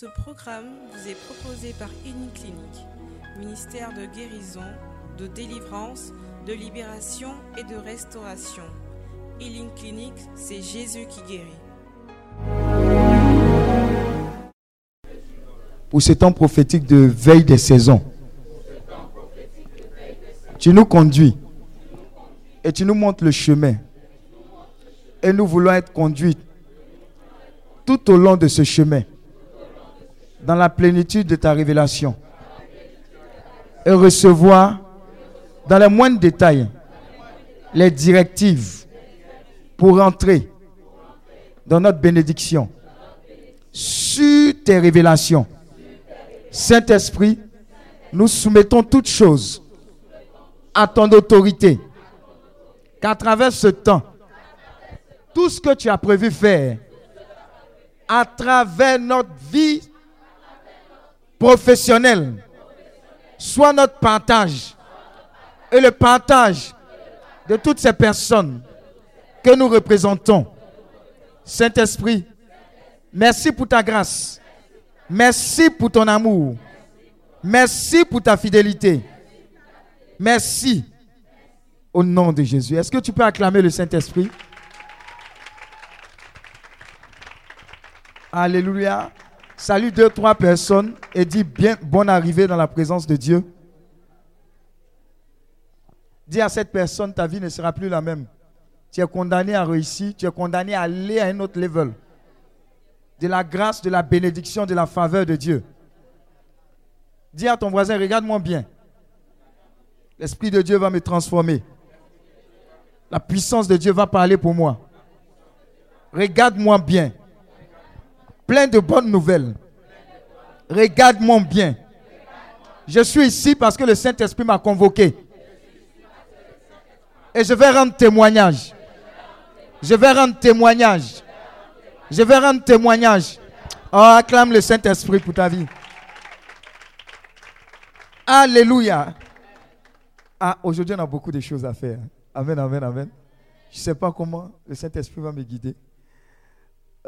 Ce programme vous est proposé par Uniclinique, ministère de guérison, de délivrance, de libération et de restauration. Healing Clinic, c'est Jésus qui guérit. Pour ce temps prophétique de veille des saisons, tu nous conduis et tu nous montres le chemin. Et nous voulons être conduits tout au long de ce chemin, dans la plénitude de ta révélation, et recevoir dans les moindres détails les directives pour entrer dans notre bénédiction sur tes révélations. Saint-Esprit, nous soumettons toutes choses à ton autorité. Qu'à travers ce temps, tout ce que tu as prévu faire, à travers notre vie professionnelle, soit notre partage et le partage de toutes ces personnes que nous représentons. Saint-Esprit, merci pour ta grâce. Merci pour ton amour. Merci pour ta fidélité. Merci au nom de Jésus. Est-ce que tu peux acclamer le Saint-Esprit? Alléluia. Salut deux, trois personnes et dis bien bonne arrivée dans la présence de Dieu. Dis à cette personne, ta vie ne sera plus la même. Tu es condamné à réussir, tu es condamné à aller à un autre level. De la grâce, de la bénédiction, de la faveur de Dieu. Dis à ton voisin, regarde-moi bien. L'Esprit de Dieu va me transformer. La puissance de Dieu va parler pour moi. Regarde-moi bien. Plein de bonnes nouvelles. Regarde-moi bien. Je suis ici parce que le Saint-Esprit m'a convoqué. Et je vais rendre témoignage. Je vais rendre témoignage. Je vais rendre témoignage. Oh, acclame le Saint-Esprit pour ta vie. Alléluia. Ah, aujourd'hui, on a beaucoup de choses à faire. Amen, amen, amen. Je ne sais pas comment le Saint-Esprit va me guider.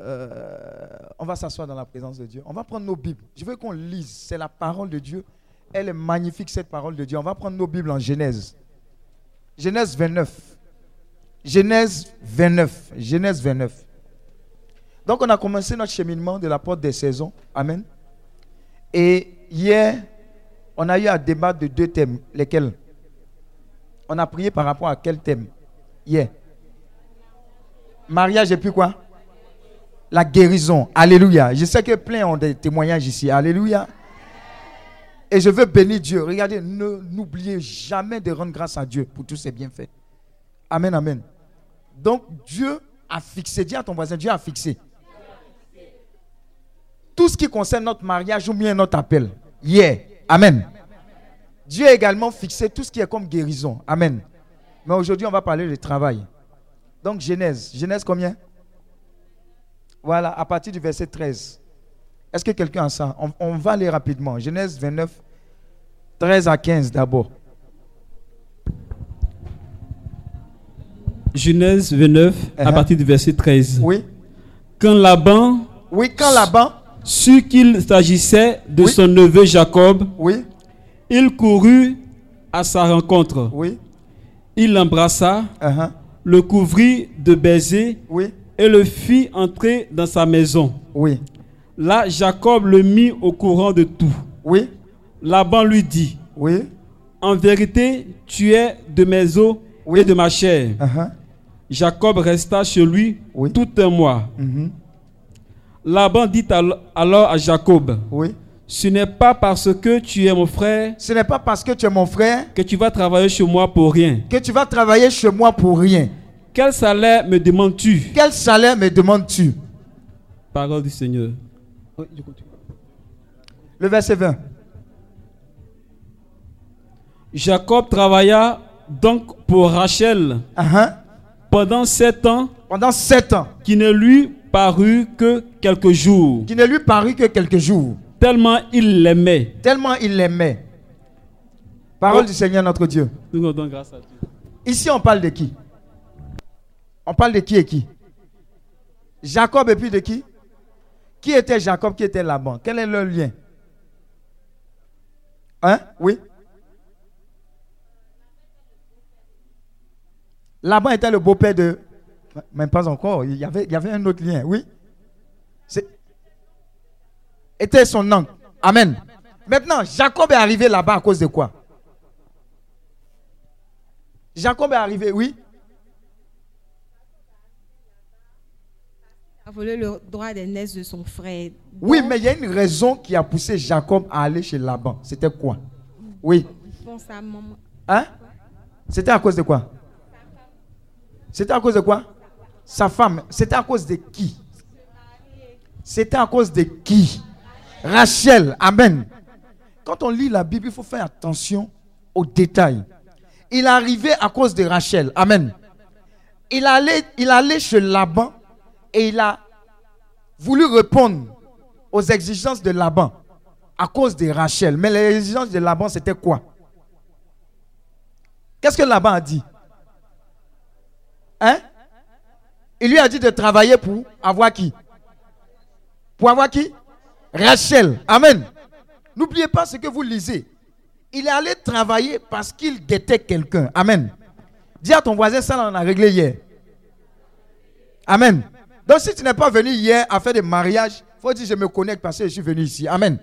Euh, on va s'asseoir dans la présence de Dieu. On va prendre nos Bibles. Je veux qu'on lise. C'est la parole de Dieu. Elle est magnifique, cette parole de Dieu. On va prendre nos Bibles en Genèse. Genèse 29. Genèse 29. Genèse 29. Donc, on a commencé notre cheminement de la porte des saisons. Amen. Et hier, on a eu à débattre de deux thèmes. Lesquels? On a prié par rapport à quel thème? Hier. Mariage et puis quoi? La guérison. Alléluia. Je sais que plein ont des témoignages ici. Alléluia. Et je veux bénir Dieu. Regardez, n'oubliez jamais de rendre grâce à Dieu pour tous ses bienfaits. Amen, amen. Donc Dieu a fixé, dis à ton voisin, Dieu a fixé. Tout ce qui concerne notre mariage ou bien notre appel. Yeah. Amen. Dieu a également fixé tout ce qui est comme guérison. Amen. Mais aujourd'hui, on va parler de travail. Donc Genèse. Genèse combien? Voilà, à partir du verset 13. Est-ce que quelqu'un a ça? On, on, va aller rapidement. Genèse 29, 13 à 15 d'abord. Genèse 29, uh -huh. à partir du verset 13. Oui. Quand Laban. Oui, quand Laban. Sut qu'il s'agissait de oui. son neveu Jacob. Oui. Il courut à sa rencontre. Oui. Il l'embrassa, uh -huh. le couvrit de baisers oui. Et le fit entrer dans sa maison. Oui. Là, Jacob le mit au courant de tout. Oui. Laban lui dit Oui. En vérité, tu es de mes os oui. et de ma chair. Uh -huh. Jacob resta chez lui oui. tout un mois. Mm -hmm. Laban dit alors à Jacob Oui. Ce n'est pas parce que tu es mon frère. Ce n'est pas parce que tu es mon frère que tu vas travailler chez moi pour rien. Que tu vas travailler chez moi pour rien. Quel salaire me demandes-tu? Quel salaire me demandes-tu? Parole du Seigneur. Le verset 20. Jacob travailla donc pour Rachel uh -huh. pendant sept ans. Pendant sept ans. Qui ne lui parut que quelques jours. Qui ne lui parut que quelques jours. Tellement il l'aimait. Tellement il l'aimait. Parole oh. du Seigneur notre Dieu. Nous rendons grâce à Dieu. Ici, on parle de qui? On parle de qui et qui? Jacob et puis de qui? Qui était Jacob, qui était Laban? Quel est leur lien? Hein? Oui. Laban était le beau-père de... Même pas encore, il y avait, un autre lien, oui. Était son oncle. Amen. Maintenant, Jacob est arrivé là-bas à cause de quoi? Jacob est arrivé, oui a volé le droit d'aînesse de son frère. Oui, mais il y a une raison qui a poussé Jacob à aller chez Laban. C'était quoi? Oui. maman. Hein? C'était à cause de quoi? C'était à cause de quoi? Sa femme. C'était à cause de qui? C'était à cause de qui? Rachel. Amen. Quand on lit la Bible, il faut faire attention aux détails. Il est arrivé à cause de Rachel. Amen. Il allait, il allait chez Laban et il a voulu répondre aux exigences de Laban à cause de Rachel. Mais les exigences de Laban, c'était quoi? Qu'est-ce que Laban a dit? Hein? Il lui a dit de travailler pour avoir qui? Pour avoir qui? Rachel. Amen. N'oubliez pas ce que vous lisez. Il est allé travailler parce qu'il guettait quelqu'un. Amen. Dis à ton voisin, ça, on a réglé hier. Amen. Donc, si tu n'es pas venu hier à faire des mariages, il faut dire je me connecte parce que je suis venu ici. Amen.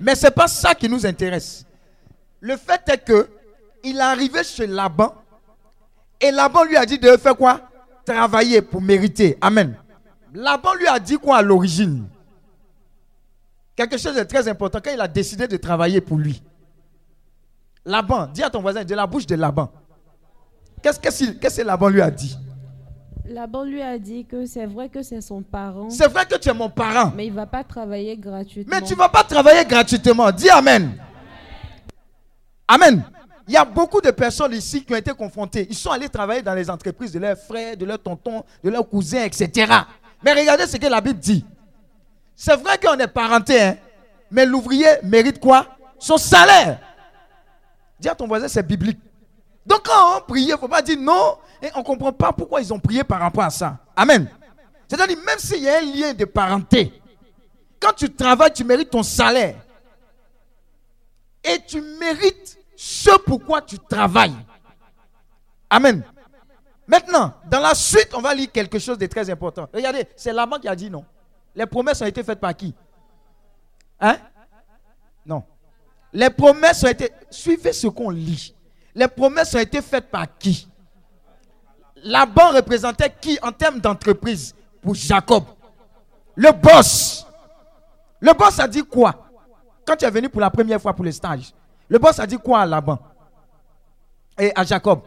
Mais ce n'est pas ça qui nous intéresse. Le fait est que il est arrivé chez Laban et Laban lui a dit de faire quoi? Travailler pour mériter. Amen. Laban lui a dit quoi à l'origine? Quelque chose de très important quand il a décidé de travailler pour lui. Laban, dis à ton voisin, de la bouche de Laban. Qu'est-ce que que Laban lui a dit? Laban lui a dit que c'est vrai que c'est son parent, C'est vrai que tu es mon parent, mais il va pas travailler gratuitement. mais tu ne vas pas travailler gratuitement. Dis Amen. Amen. Il y a beaucoup de personnes ici qui ont été confrontées. Ils sont allés travailler dans les entreprises de leurs frères, de leurs tontons, de leurs cousins, etc. Mais regardez ce que la Bible dit. C'est vrai qu'on est parenté, hein, mais l'ouvrier mérite quoi? Son salaire. Dis à ton voisin, c'est biblique. Donc quand on prie, il ne faut pas dire non, et on ne comprend pas pourquoi ils ont prié par rapport à ça. Amen. C'est-à-dire, même s'il y a un lien de parenté, quand tu travailles, tu mérites ton salaire. Et tu mérites ce pourquoi tu travailles. Amen. Maintenant, dans la suite, on va lire quelque chose de très important. Regardez, c'est Laban qui a dit non. Les promesses ont été faites par qui? Hein? Non. Les promesses ont été... Suivez ce qu'on lit. Les promesses ont été faites par qui? Laban représentait qui en termes d'entreprise pour Jacob? Le boss. Le boss a dit quoi? Quand tu es venu pour la première fois pour le stage, le boss a dit quoi à Laban Et à Jacob?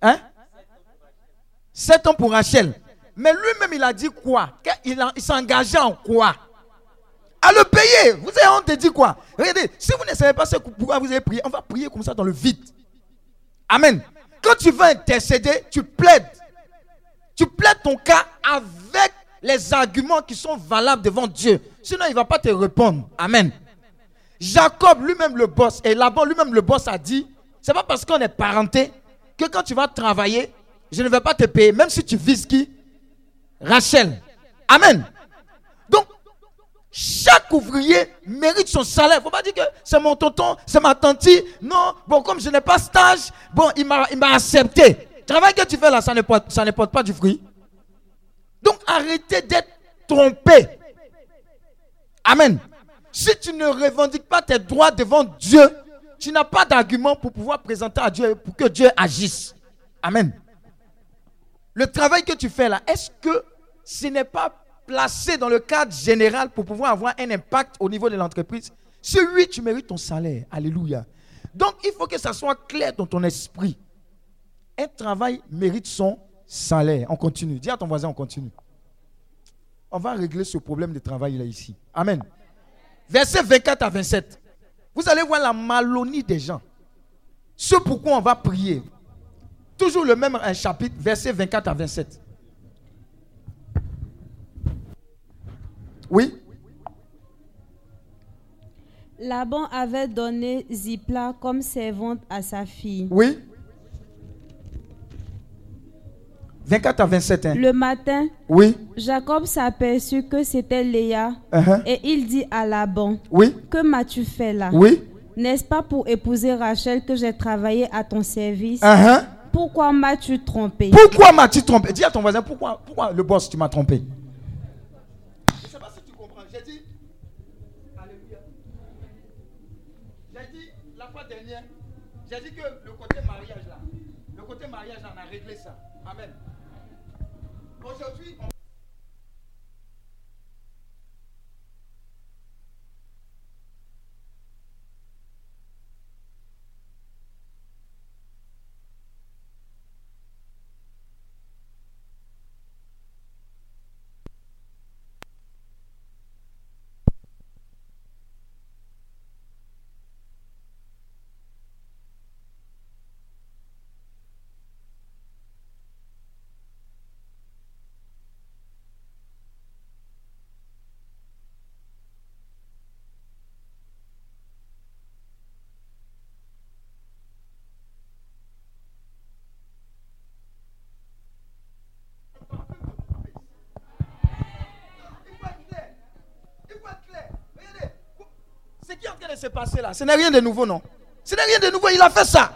Hein? Sept ans pour Rachel. Mais lui-même, il a dit quoi? Il, il s'est engagé en quoi? À le payer. Vous avez honte de dire quoi? Regardez, si vous ne savez pas ce pourquoi vous avez prié, on va prier comme ça dans le vide. Amen. Quand tu veux intercéder, tu plaides. Tu plaides ton cas avec les arguments qui sont valables devant Dieu. Sinon, il ne va pas te répondre. Amen. Jacob, lui-même le boss, et là-bas, lui-même le boss a dit, c'est pas parce qu'on est parenté que quand tu vas travailler, je ne vais pas te payer, même si tu vises qui? Rachel. Amen. Chaque ouvrier mérite son salaire. Il ne faut pas dire que c'est mon tonton, c'est ma tante. Non, bon, comme je n'ai pas stage, bon, il m'a il m'a accepté. Le travail que tu fais là, ça ne porte, ça ne porte pas du fruit. Donc, arrêtez d'être trompé. Amen. Si tu ne revendiques pas tes droits devant Dieu, tu n'as pas d'argument pour pouvoir présenter à Dieu, pour que Dieu agisse. Amen. Le travail que tu fais là, est-ce que ce n'est pas placé dans le cadre général pour pouvoir avoir un impact au niveau de l'entreprise oui, tu mérites ton salaire. Alléluia. Donc, il faut que ça soit clair dans ton esprit. Un travail mérite son salaire. On continue. Dis à ton voisin, on continue. On va régler ce problème de travail là ici. Amen. Verset 24 à 27. Vous allez voir la malonie des gens. Ce pourquoi on va prier. Toujours le même un chapitre, verset 24 à 27. Oui Laban avait donné Zipla comme servante à sa fille. Oui 24 à 27. hein. Le matin, Oui. Jacob s'aperçut que c'était Léa uh-huh. et il dit à Laban, Oui. que m'as-tu fait là? Oui. N'est-ce pas pour épouser Rachel que j'ai travaillé à ton service? Uh-huh. Pourquoi m'as-tu trompé? Pourquoi m'as-tu trompé? Dis à ton voisin, pourquoi, pourquoi le boss, tu m'as trompé Je ne sais pas si tu comprends. J'ai dit, Alléluia. J'ai dit, la fois dernière, j'ai dit que le côté mariage là, le côté mariage là, on a réglé ça. Amen. Aujourd'hui, de se passer là, ce n'est rien de nouveau, non Ce n'est rien de nouveau, il a fait ça.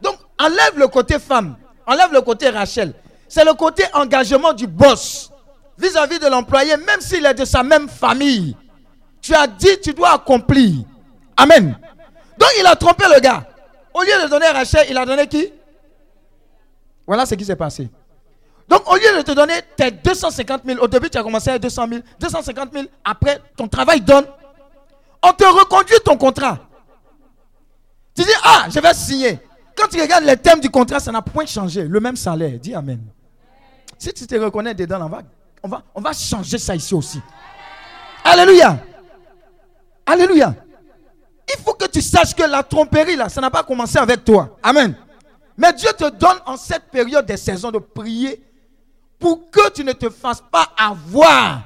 Donc, enlève le côté femme, enlève le côté Rachel. C'est le côté engagement du boss vis-à-vis de l'employé, même s'il est de sa même famille. Tu as dit, tu dois accomplir. Amen. Donc, il a trompé le gars. Au lieu de donner Rachel, il a donné qui? Voilà ce qui s'est passé. Donc, au lieu de te donner tes 250 000, au début, tu as commencé à 200 000, 250 000, après, ton travail donne, on te reconduit ton contrat. Tu dis, ah, je vais signer. Quand tu regardes les thèmes du contrat, ça n'a point changé. Le même salaire. Dis Amen. Si tu te reconnais dedans, on va, on va, on va changer ça ici aussi. Alléluia. Alléluia. Il faut que tu saches que la tromperie, là, ça n'a pas commencé avec toi. Amen. Mais Dieu te donne en cette période des saisons de prier pour que tu ne te fasses pas avoir.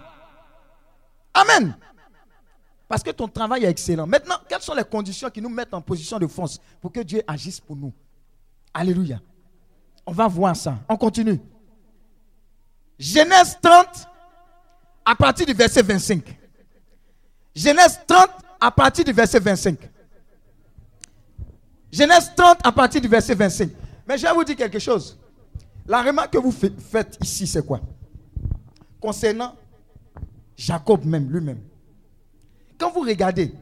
Amen. Parce que ton travail est excellent. Maintenant, quelles sont les conditions qui nous mettent en position de force pour que Dieu agisse pour nous? Alléluia. On va voir ça. On continue. Genèse 30, à partir du verset 25. Genèse 30, à partir du verset 25. Genèse 30, à partir du verset 25. Mais je vais vous dire quelque chose. La remarque que vous fa- faites ici, c'est quoi? Concernant Jacob même, lui-même. Quand vous regardez,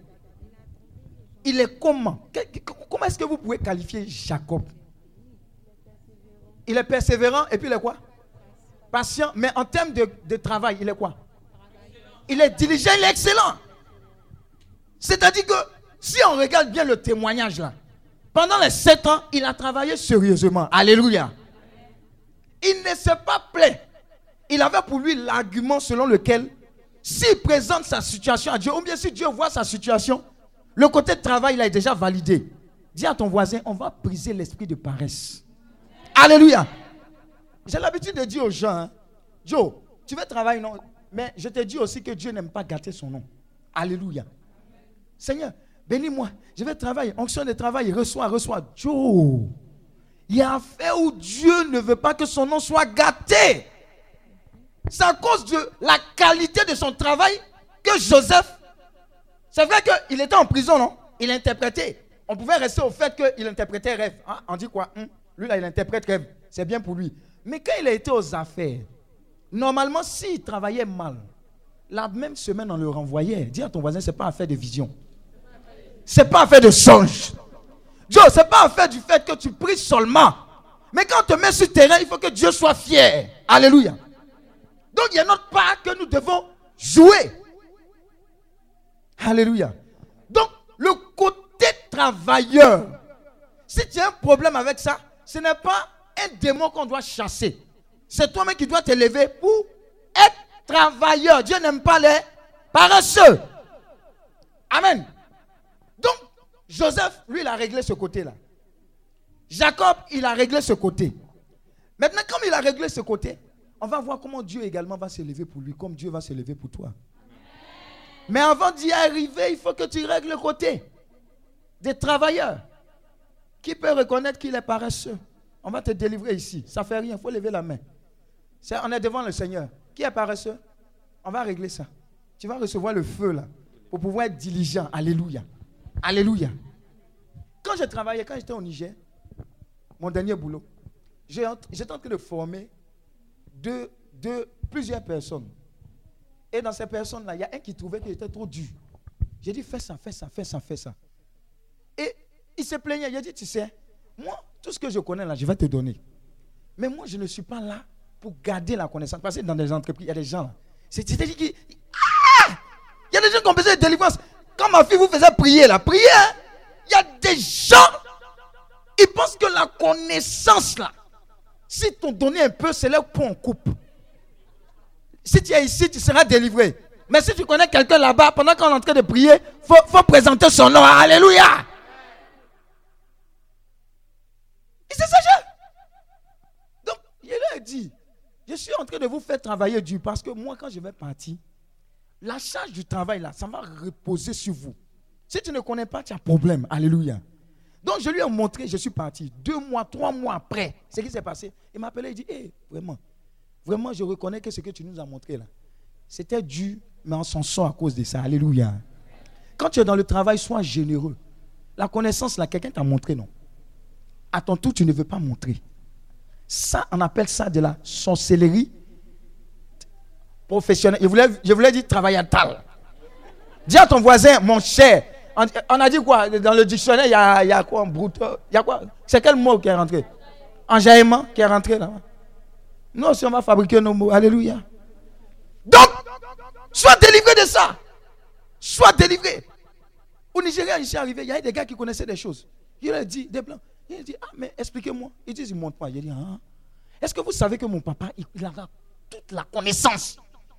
il est comment? Comment est-ce que vous pouvez qualifier Jacob? Il est persévérant et puis il est quoi? Patient. Mais en termes de, de travail, il est quoi? Il est diligent, il est excellent. C'est-à-dire que si on regarde bien le témoignage là, pendant les sept ans, il a travaillé sérieusement. Alléluia. Il ne s'est pas plaint. Il avait pour lui l'argument selon lequel, s'il présente sa situation à Dieu, ou bien si Dieu voit sa situation, le côté travail, il est déjà validé. Dis à ton voisin, on va briser l'esprit de paresse. Alléluia. J'ai l'habitude de dire aux gens, hein, Joe, tu veux travailler, non? Mais je te dis aussi que Dieu n'aime pas gâter son nom. Alléluia. Seigneur, bénis-moi. Je vais travailler. Onction de travail, reçois, reçois. Joe, il y a un fait où Dieu ne veut pas que son nom soit gâté. C'est à cause de la qualité de son travail que Joseph, c'est vrai qu'il était en prison, non? Il interprétait. On pouvait rester au fait qu'il interprétait rêve. Hein, On dit quoi? Hum, Lui, là, il interprète rêve. C'est bien pour lui. Mais quand il a été aux affaires, normalement, s'il travaillait mal, la même semaine, on le renvoyait. Dis à ton voisin, ce n'est pas affaire de vision. Ce n'est pas affaire de songe. Joe, ce n'est pas affaire du fait que tu pries seulement. Mais quand on te met sur terrain, il faut que Dieu soit fier. Alléluia. Donc il y a notre part que nous devons jouer. Alléluia. Donc le côté travailleur, si tu as un problème avec ça, ce n'est pas un démon qu'on doit chasser. C'est toi-même qui dois t'élever pour être travailleur. Dieu n'aime pas les paresseux. Amen. Donc, Joseph, lui, il a réglé ce côté-là. Jacob, il a réglé ce côté. Maintenant, comme il a réglé ce côté, on va voir comment Dieu également va s'élever pour lui, comme Dieu va s'élever pour toi. Mais avant d'y arriver, il faut que tu règles le côté des travailleurs. Qui peut reconnaître qu'il est paresseux? On va te délivrer ici. Ça fait rien, il faut lever la main. On est devant le Seigneur. Qui est paresseux? On va régler ça. Tu vas recevoir le feu là pour pouvoir être diligent. Alléluia. Alléluia. Quand je travaillais, quand j'étais au Niger, mon dernier boulot, j'étais en train de former deux, plusieurs personnes. Et dans ces personnes-là, il y a un qui trouvait que j'étais trop dur. J'ai dit, fais ça, fais ça, fais ça, fais ça. Et il se plaignait. Il a dit, tu sais, moi, tout ce que je connais là, je vais te donner. Mais moi, je ne suis pas là pour garder la connaissance. Parce que dans des entreprises, il y a des gens C'est-à-dire qu'il Ah y a des gens qui ont besoin de délivrance. Quand ma fille vous faisait prier là, prier, hein, il y a des gens, ils pensent que la connaissance là, si t'ont donné un peu, c'est leur point en coupe. Si tu es ici, tu seras délivré. Mais si tu connais quelqu'un là-bas, pendant qu'on est en train de prier, il faut, présenter son nom. Alléluia. C'est ça, je. Donc, il a dit, je suis en train de vous faire travailler dur parce que moi, quand je vais partir, la charge du travail, là, ça va reposer sur vous. Si tu ne connais pas, tu as problème. Alléluia. Donc, je lui ai montré, je suis parti. Deux mois, trois mois après, ce qui s'est passé, il m'a appelé, il dit, hé, vraiment, vraiment, je reconnais que ce que tu nous as montré là, c'était dur, mais on s'en sort à cause de ça. Alléluia. Quand tu es dans le travail, sois généreux. La connaissance, là, quelqu'un t'a montré, non? À ton tour, tu ne veux pas montrer. Ça, on appelle ça de la sorcellerie professionnelle. Je voulais, je dire travaillatal. Dis à ton voisin, mon cher. On, a dit quoi? Dans le dictionnaire, il y a, y a quoi Il y a quoi? C'est quel mot qui est rentré? Enjaillement qui est rentré là Non, si on va fabriquer nos mots. Alléluia. Donc, sois délivré de ça. Sois délivré. Au Nigeria, ici arrivé, il y a des gars qui connaissaient des choses. Il leur dit, des blancs. Il dit, ah, mais expliquez-moi. Ils disent, pas. Il dit, ah. Est-ce que vous savez que mon papa, il, a toute la connaissance?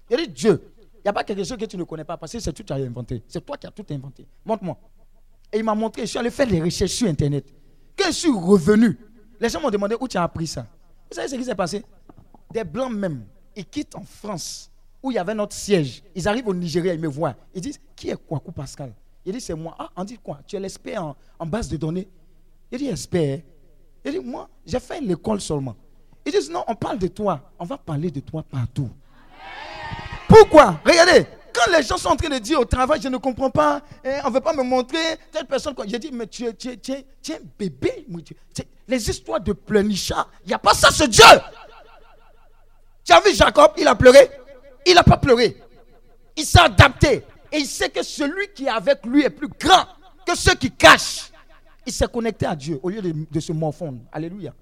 Il dit, Dieu, a pas quelque chose que tu ne connais pas parce que c'est toi qui as inventé. C'est toi qui as tout inventé. Montre-moi. Et il m'a montré, je suis allé faire des recherches sur Internet. Quand je suis revenu, les gens m'ont demandé où tu as appris ça. Vous savez ce qui s'est passé? Des blancs même, ils quittent en France, où il y avait notre siège. Ils arrivent au Nigeria, ils me voient. Ils disent, qui est Kwaku Pascal? Il dit, c'est moi. Ah, on dit quoi? Tu es l'expert en, en base de données Il dit, expert. Il dit, moi, j'ai fait l'école seulement. Ils disent, non, on parle de toi. On va parler de toi partout. Pourquoi? Regardez, quand les gens sont en train de dire au travail, je ne comprends pas, hein, on ne veut pas me montrer telle personne. J'ai dit, mais tu es, un bébé. Les histoires de pleurnichat, il n'y a pas ça, ce Dieu. Tu as vu Jacob, il a pleuré Il n'a pas pleuré. Il s'est adapté. Et il sait que celui qui est avec lui est plus grand que ceux qui cachent. Il s'est connecté à Dieu au lieu de, de se morfondre. Alléluia.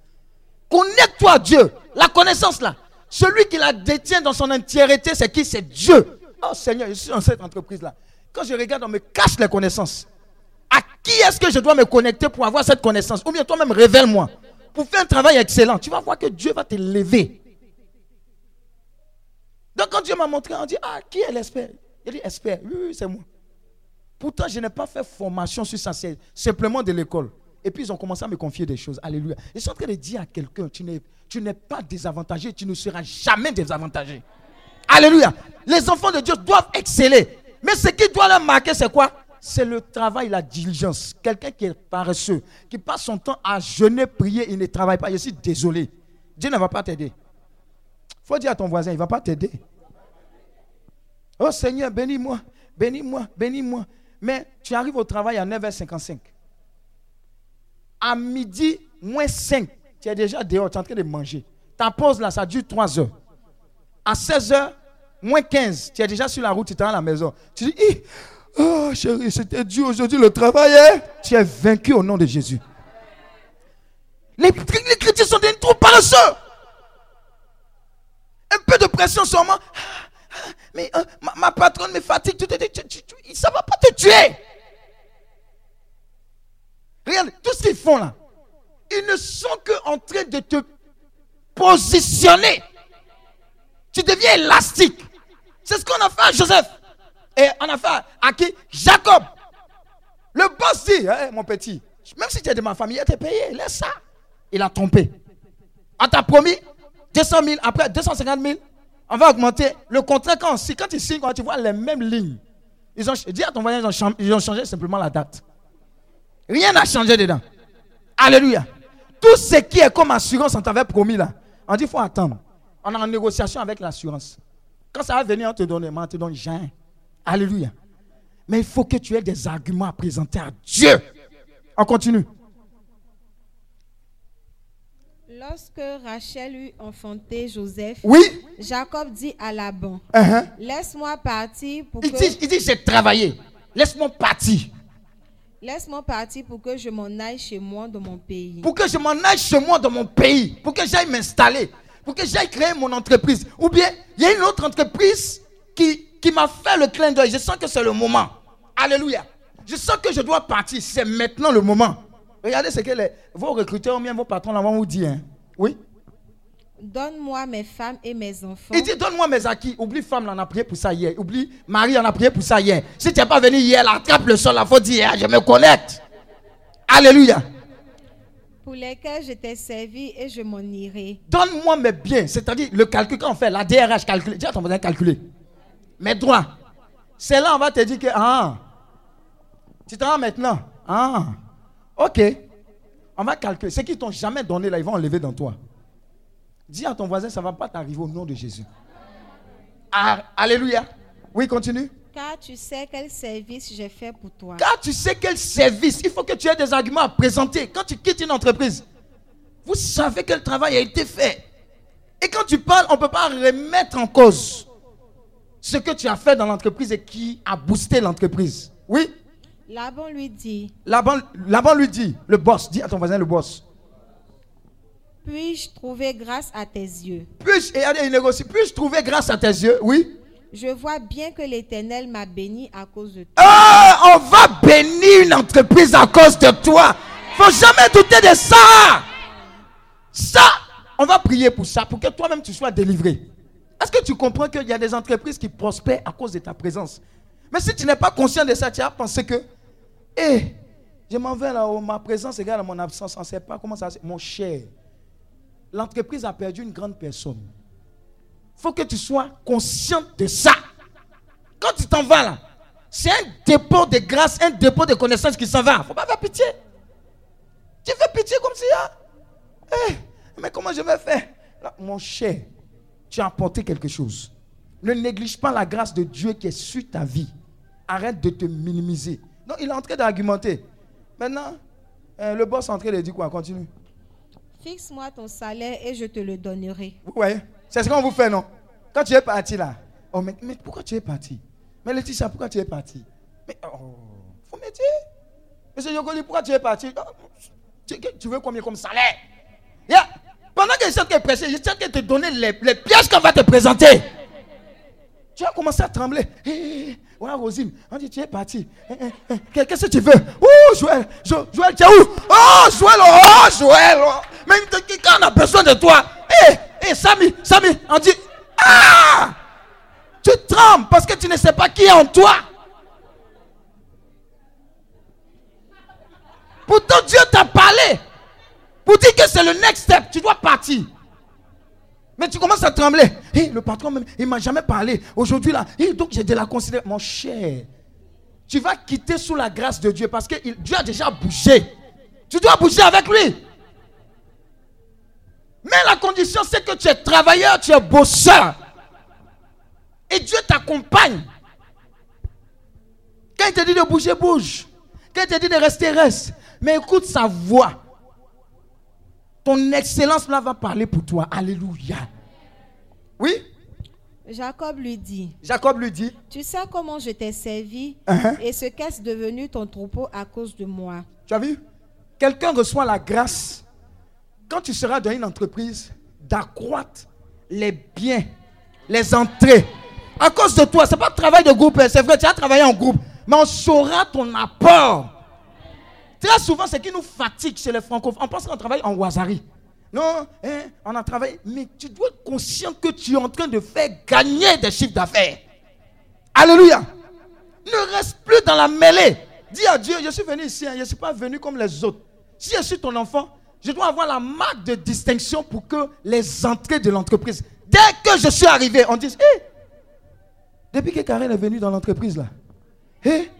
Connecte-toi à Dieu. La connaissance là. Celui qui la détient dans son entièreté, c'est qui? C'est Dieu. Oh Seigneur, je suis dans cette entreprise-là. Quand je regarde, on me cache les connaissances. À qui est-ce que je dois me connecter pour avoir cette connaissance? Ou bien toi-même, révèle-moi. Pour faire un travail excellent, tu vas voir que Dieu va te lever. Donc quand Dieu m'a montré, on dit, ah, qui est l'expert? Il dit, expert. Oui, oui, c'est moi. Pourtant, je n'ai pas fait formation sur ça, c'est simplement de l'école. Et puis, ils ont commencé à me confier des choses. Alléluia. Je suis en train de dire à quelqu'un, tu n'es, tu n'es pas désavantagé, tu ne seras jamais désavantagé. Alléluia. Les enfants de Dieu doivent exceller. Mais ce qui doit leur marquer, c'est quoi? C'est le travail, la diligence. Quelqu'un qui est paresseux, qui passe son temps à jeûner, prier, il ne travaille pas. Je suis désolé. Dieu ne va pas t'aider. Il faut dire à ton voisin, il ne va pas t'aider. Oh Seigneur, bénis-moi, bénis-moi, bénis-moi. Mais tu arrives au travail à 9h55. À midi, moins 5, tu es déjà dehors, tu es en train de manger. Ta pause là, ça dure 3 heures. À 16h, moins 15, tu es déjà sur la route, tu es à la maison. Tu dis, oh chérie, c'était dur aujourd'hui le travail. hein? Tu es vaincu au nom de Jésus. Les, les chrétiens sont devenus trop paresseux. Un peu de pression moi. Ah, ah, Mais euh, ma, patronne me fatigue. Ça ne va pas te tuer. Regarde, tout ce qu'ils font là, ils ne sont qu'en train de te positionner. Tu deviens élastique. C'est ce qu'on a fait à Joseph. Et on a fait à qui? Jacob. Le boss dit, Hey, mon petit, même si tu es de ma famille, il t'a payé, laisse ça. Il a trompé. On t'a promis 200 000, après 250 000, on va augmenter le contrat quand, quand signes, quand tu vois les mêmes lignes. Ils ont, dis à ton voisin, ils ils ont changé simplement la date. Rien n'a changé dedans. Alléluia. Tout ce qui est comme assurance, on t'avait promis là. On dit, il faut attendre. On est en négociation avec l'assurance. Quand ça va venir, on te donne, on te donne jamais. Alléluia. Mais il faut que tu aies des arguments à présenter à Dieu. On continue. Lorsque Rachel eut enfanté Joseph, Oui. Jacob dit à Laban, Uh-huh. Laisse-moi partir pour Il que dit, il dit, j'ai travaillé. Laisse-moi partir. Laisse-moi partir pour que je m'en aille chez moi dans mon pays. Pour que je m'en aille chez moi dans mon pays. Pour que j'aille m'installer. Pour que j'aille créer mon entreprise. Ou bien, il y a une autre entreprise qui, m'a fait le clin d'œil. Je sens que c'est le moment. Alléluia. Je sens que je dois partir. C'est maintenant le moment. Regardez ce que les, vos recruteurs ou bien vos patrons là, vous dire. hein. Oui? Donne-moi mes femmes et mes enfants. Il dit, donne-moi mes acquis. Oublie femme, là, on a prié pour ça hier. Oublie Marie, on a prié pour ça hier. Si tu n'es pas venu hier, là, attrape le sol, il faut dire, ah, je me connecte. Alléluia. pour lesquels je t'ai servi et je m'en irai. Donne-moi mes biens. C'est-à-dire, le calcul qu'on fait, la DRH calculé. Dis à ton voisin calculer. Mes droits. C'est là, on va te dire que, ah, tu t'en rends maintenant. Ah, ok. On va calculer. Ceux qui t'ont jamais donné, là, ils vont enlever dans toi. Dis à ton voisin, ça ne va pas t'arriver au nom de Jésus. Ah, alléluia. Oui, continue. Car tu sais quel service j'ai fait pour toi. Car tu sais quel service, il faut que tu aies des arguments à présenter. Quand tu quittes une entreprise, vous savez quel travail a été fait. Et quand tu parles, on ne peut pas remettre en cause ce que tu as fait dans l'entreprise et qui a boosté l'entreprise. Oui? Laban lui dit, Laban, Laban lui dit, le boss, dis à ton voisin le boss. Puis-je trouver grâce à tes yeux? Puis-je, il négocie, puis-je trouver grâce à tes yeux? Oui Je vois bien que l'Éternel m'a béni à cause de toi. Ah, on va bénir une entreprise à cause de toi. Faut jamais douter de ça. Ça, on va prier pour ça, pour que toi-même tu sois délivré. Est-ce que tu comprends qu'il y a des entreprises qui prospèrent à cause de ta présence? Mais si tu n'es pas conscient de ça, tu vas penser que, hé, je m'en vais là, oh, ma présence égale à mon absence, on ne sait pas comment ça se Mon cher, l'entreprise a perdu une grande personne. Il faut que tu sois conscient de ça. Quand tu t'en vas là, c'est un dépôt de grâce, un dépôt de connaissances qui s'en va. faut pas faire pitié. Tu fais pitié comme si, ah, eh, mais comment je vais faire? Mon cher, tu as apporté quelque chose. Ne néglige pas la grâce de Dieu qui est sur ta vie. Arrête de te minimiser. Non, il est en train d'argumenter. Maintenant, euh, le boss est en train de dire quoi? Continue. Fixe-moi ton salaire et je te le donnerai. Vous voyez C'est ce qu'on vous fait, non? Quand tu es parti là. Oh, mais, mais pourquoi tu es parti? Mais Laetitia, pourquoi tu es parti? Mais, oh, faut me. Monsieur Yogoli, pourquoi tu es parti? Oh, tu, veux combien comme salaire? Pendant que je est pressé, je de te donner les, les pièges qu'on va te présenter. Tu as commencé à trembler. Hé, hé, hé. Ouais, Rosine, on dit tu es parti. Qu'est-ce que tu veux? Oh, Joël, Jo- Joël, tu es où? Oh, Joël, oh, Joël. oh. Mais quand on a besoin de toi, hé, hé, Samy, Samy, on dit, ah Tu trembles parce que tu ne sais pas qui est en toi. Pourtant, Dieu t'a parlé pour dire que c'est le next step. Tu dois partir. Mais tu commences à trembler. Hé, le patron, même, il ne m'a jamais parlé. Aujourd'hui, là, hé, donc j'ai de la considération. Mon cher, tu vas quitter sous la grâce de Dieu parce que Dieu a déjà bougé. Tu dois bouger avec lui. Mais la condition, c'est que tu es travailleur, tu es bosseur. Et Dieu t'accompagne. Quand il te dit de bouger, bouge. Quand il te dit de rester, reste. Mais écoute sa voix. Ton excellence là va parler pour toi. Alléluia. Oui, Jacob lui dit, Jacob lui dit, Tu sais comment je t'ai servi Uh-huh. et ce qu'est devenu ton troupeau à cause de moi? tu as vu? Quelqu'un reçoit la grâce, quand tu seras dans une entreprise, d'accroître les biens, les entrées. À cause de toi, ce n'est pas travail de groupe, c'est vrai, tu as travaillé en groupe, mais on saura ton apport. Très souvent, ce qui nous fatigue chez les francophones, on pense qu'on travaille en Wazari. Non, hein, on a travaillé, mais tu dois être conscient que tu es en train de faire gagner des chiffres d'affaires. Alléluia. Ne reste plus dans la mêlée. Dis à Dieu, je suis venu ici, hein, je ne suis pas venu comme les autres. Si je suis ton enfant, je dois avoir la marque de distinction pour que les entrées de l'entreprise, dès que je suis arrivé, on dise, Hé, depuis que Karen est venue dans l'entreprise là, hé,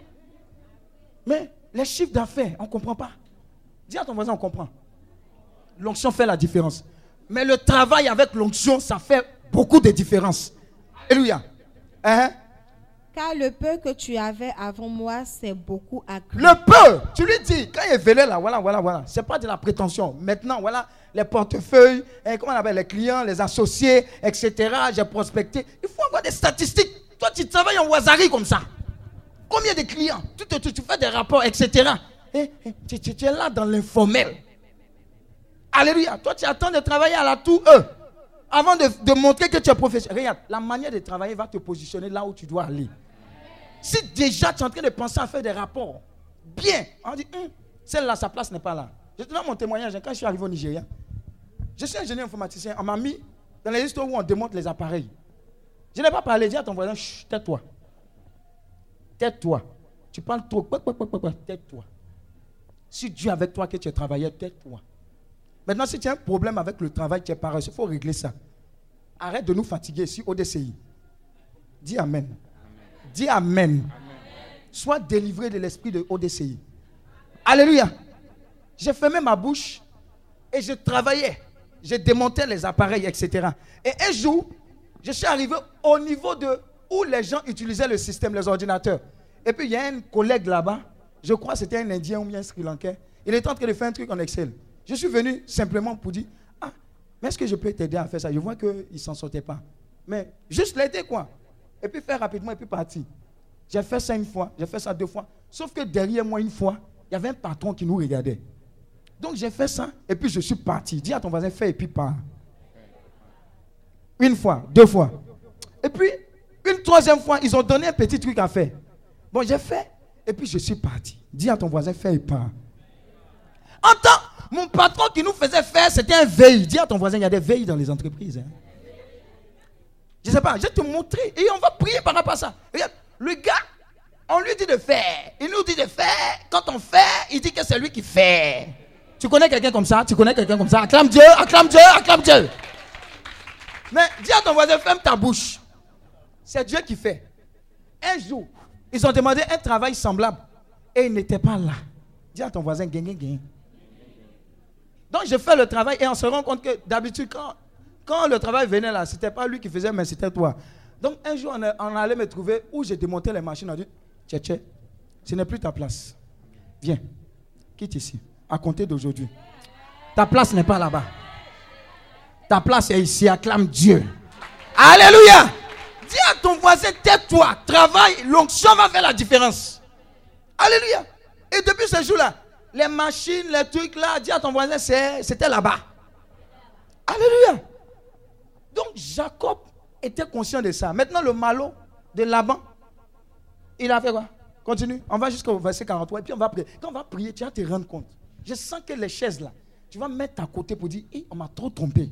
mais les chiffres d'affaires, on ne comprend pas. Dis à ton voisin, on comprend. L'onction fait la différence. Mais le travail avec l'onction, ça fait beaucoup de différences. Alléluia. Hein? Car le peu que tu avais avant moi, c'est beaucoup accru. Le peu, tu lui dis, quand il est venu là, voilà, voilà, voilà. C'est pas de la prétention. Maintenant, voilà, les portefeuilles, hein, comment on appelle, les clients, les associés, etc. J'ai prospecté. Il faut avoir des statistiques. Toi, tu travailles en wasari comme ça. Combien de clients tu, tu- fais des rapports, etc. Eh, eh, tu, es là dans l'informel. Alléluia. Toi, tu attends de travailler à la tour E. Avant de, de montrer que tu es professionnel. Regarde, la manière de travailler va te positionner là où tu dois aller. Si déjà tu es en train de penser à faire des rapports, bien, on dit, Hum, celle-là, sa place n'est pas là. Je te donne mon témoignage hein, quand je suis arrivé au Nigeria. Je suis ingénieur informaticien. On m'a mis dans les histoires où on démonte les appareils. Je n'ai pas parlé. Dis à ton voisin, tais-toi. Tais-toi. Tu parles trop. Tais-toi. Si Dieu est avec toi, que tu es travailleur, tais-toi. Maintenant, si tu as un problème avec le travail, tu es paresseux, il faut régler ça. Arrête de nous fatiguer ici au DCI. Dis Amen. Dis Amen. Sois délivré de l'esprit de ODCI. Alléluia. J'ai fermé ma bouche et je travaillais. Je démontais les appareils, etc. Et un jour, je suis arrivé au niveau de où les gens utilisaient le système, les ordinateurs. Et puis il y a un collègue là-bas, je crois que c'était un Indien ou bien un Sri Lankais. Il était en train de faire un truc en Excel. Je suis venu simplement pour dire Ah, mais est-ce que je peux t'aider à faire ça? Je vois qu'il ne s'en sortait pas. Mais juste l'aider, quoi. Et puis faire rapidement et puis partir. J'ai fait ça une fois, j'ai fait ça deux fois. Sauf que derrière moi, une fois, il y avait un patron qui nous regardait. Donc j'ai fait ça et puis je suis parti. Dis à ton voisin, fais et puis pars. Une fois, deux fois. Et puis, une troisième fois, ils ont donné un petit truc à faire. Bon, j'ai fait et puis je suis parti. Dis à ton voisin, fais et pars. En temps, mon patron qui nous faisait faire, c'était un veille. Dis à ton voisin, il y a des veilles dans les entreprises. hein. Je ne sais pas, je vais te montrer. Et on va prier par rapport à ça. Regarde, le gars, on lui dit de faire. Il nous dit de faire. Quand on fait, il dit que c'est lui qui fait. Tu connais quelqu'un comme ça? Tu connais quelqu'un comme ça? Acclame Dieu, acclame Dieu, acclame Dieu. Mais dis à ton voisin, ferme ta bouche. C'est Dieu qui fait. Un jour, ils ont demandé un travail semblable. Et il n'était pas là. Dis à ton voisin, gain, gain. Donc je fais le travail et on se rend compte que d'habitude, quand, quand le travail venait là, c'était pas lui qui faisait, mais c'était toi. Donc un jour, on, on allait me trouver où j'ai démonté les machines. On a dit, tchè, tchè, ce n'est plus ta place. Viens, quitte ici, à compter d'aujourd'hui. Ta place n'est pas là-bas. Ta place est ici, acclame Dieu. Alléluia. Dis à ton voisin, tais-toi, travaille, l'onction va faire la différence. Alléluia. Et depuis ce jour-là, les machines, les trucs là, dis à ton voisin, c'était là-bas. Alléluia. Donc Jacob était conscient de ça. Maintenant, le malot de Laban, il a fait quoi? Continue. On va jusqu'au verset 43 et puis on va prier. Quand on va prier, tu vas te rendre compte. Je sens que les chaises là, tu vas mettre à côté pour dire, on m'a trop trompé.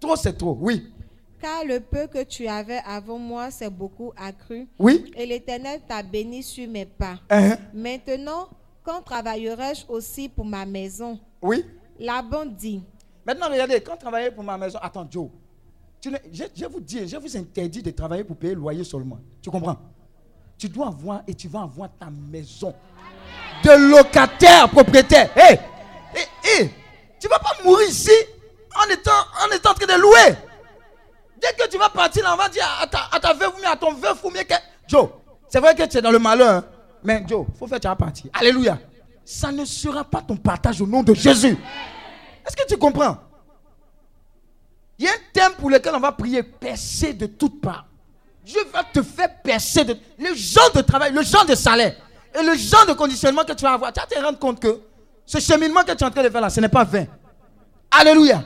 Trop, c'est trop. Oui. Car le peu que tu avais avant moi, c'est beaucoup accru. Oui. Et l'Éternel t'a béni sur mes pas. Hein? Maintenant, quand travaillerai-je aussi pour ma maison? Oui. Laban dit, Maintenant, regardez, quand travailler pour ma maison, attends, Joe, tu ne- je, je vous dis, je vous interdis de travailler pour payer le loyer seulement. Tu comprends? Tu dois avoir et tu vas avoir ta maison de locataire, propriétaire. Hé, hé, hé, tu vas pas mourir ici en étant, en étant en train de louer. Dès que tu vas partir là, on va dire à ta, à ta veuve à ton veuf ou que... Joe, c'est vrai que tu es dans le malheur, hein, mais Joe, faut faire tu vas partir. Alléluia. Ça ne sera pas ton partage au nom de Jésus. Est-ce que tu comprends? Il y a un thème pour lequel on va prier percer de toutes parts. Dieu va te faire percer de le genre de travail, le genre de salaire et le genre de conditionnement que tu vas avoir. Tu vas te rendre compte que ce cheminement que tu es en train de faire là, ce n'est pas vain. Alléluia.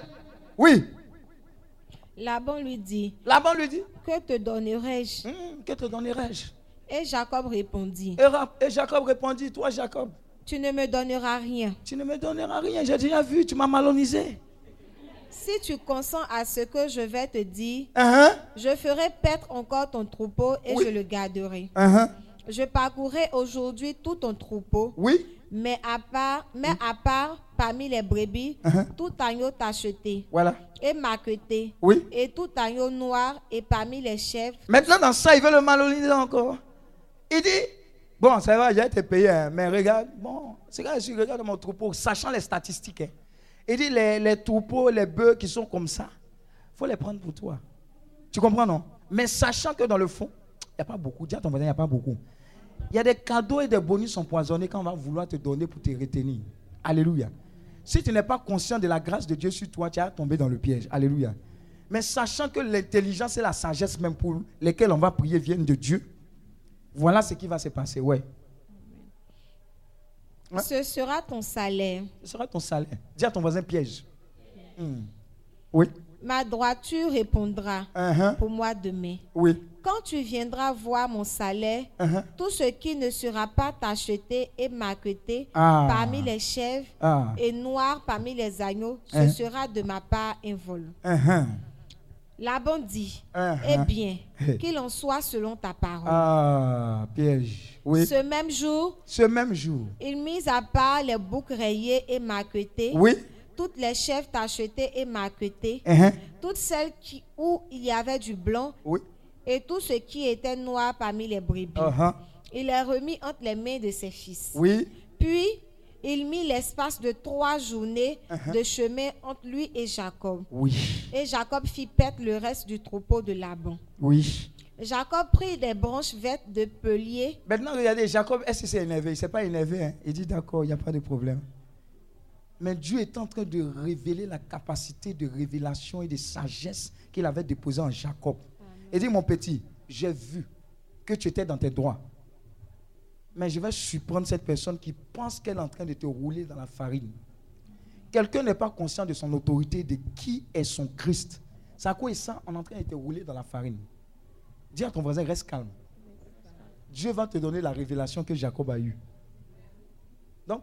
Oui. Laban lui dit, Laban lui dit, que te donnerai-je? Hum, que te donnerai-je? Et Jacob répondit, et, Jacob répondit, toi Jacob, tu ne me donneras rien. tu ne me donneras rien. J'ai déjà vu, tu m'as malonisé. Si tu consens à ce que je vais te dire, Hein, je ferai paître encore ton troupeau et Oui. je le garderai. hein. Je parcourrai aujourd'hui tout ton troupeau, Oui. mais à part, mais à part parmi les brebis, Uh-huh. tout agneau tacheté Voilà. et maqueté, Oui. et tout agneau noir, et parmi les chèvres, Maintenant, dans ça, il veut le maloniser encore. Il dit, bon, ça va, j'ai été payé, hein, mais regarde, bon, c'est quand je regarde mon troupeau, sachant les statistiques. hein. il dit, les, les troupeaux, les bœufs qui sont comme ça, il faut les prendre pour toi. Tu comprends, non? Mais sachant que dans le fond, il n'y a pas beaucoup. Dis à ton voisin, il n'y a pas beaucoup. Il y a des cadeaux et des bonus empoisonnés qu'on va vouloir te donner pour te retenir. Alléluia. Si tu n'es pas conscient de la grâce de Dieu sur toi, tu vas tomber dans le piège. Alléluia. Mais sachant que l'intelligence et la sagesse même pour lesquelles on va prier viennent de Dieu, voilà ce qui va se passer. Ouais. Ouais. Ce sera ton salaire. Ce sera ton salaire. Dis à ton voisin piège. Hmm. Oui. Ma droiture répondra Uh-huh. pour moi demain. Oui. Quand tu viendras voir mon salaire, Uh-huh. tout ce qui ne sera pas tacheté et marqueté Ah. parmi les chèvres Ah. et noir parmi les agneaux, ce Hein. sera de ma part un vol. Uh-huh. Laban dit, Uh-huh. eh bien, qu'il en soit selon ta parole. Ah, piège. Oui. Ce même jour, Ce même jour. il mit à part les boucs rayés et marquetés, Oui. toutes les chèvres tachetées et marquetées, Uh-huh. toutes celles qui, où il y avait du blanc Oui. Et tout ce qui était noir parmi les brebis. Uh-huh. Il les remit entre les mains de ses fils. Oui. Puis, il mit l'espace de trois journées Uh-huh. de chemin entre lui et Jacob. Oui. Et Jacob fit perdre le reste du troupeau de Laban. Oui. Jacob prit des branches vertes de peulier Maintenant, regardez, Jacob, est-ce que c'est énervé? Il ne s'est pas énervé. hein? Il dit d'accord, il n'y a pas de problème. Mais Dieu est en train de révéler la capacité de révélation et de sagesse qu'il avait déposée en Jacob. Il dit, mon petit, j'ai vu que tu étais dans tes droits. Mais je vais surprendre cette personne qui pense qu'elle est en train de te rouler dans la farine. Quelqu'un n'est pas conscient de son autorité, de qui est son Christ. C'est à quoi il sent en train de te rouler dans la farine. Dis à ton voisin, reste calme. Dieu va te donner la révélation que Jacob a eue. Donc,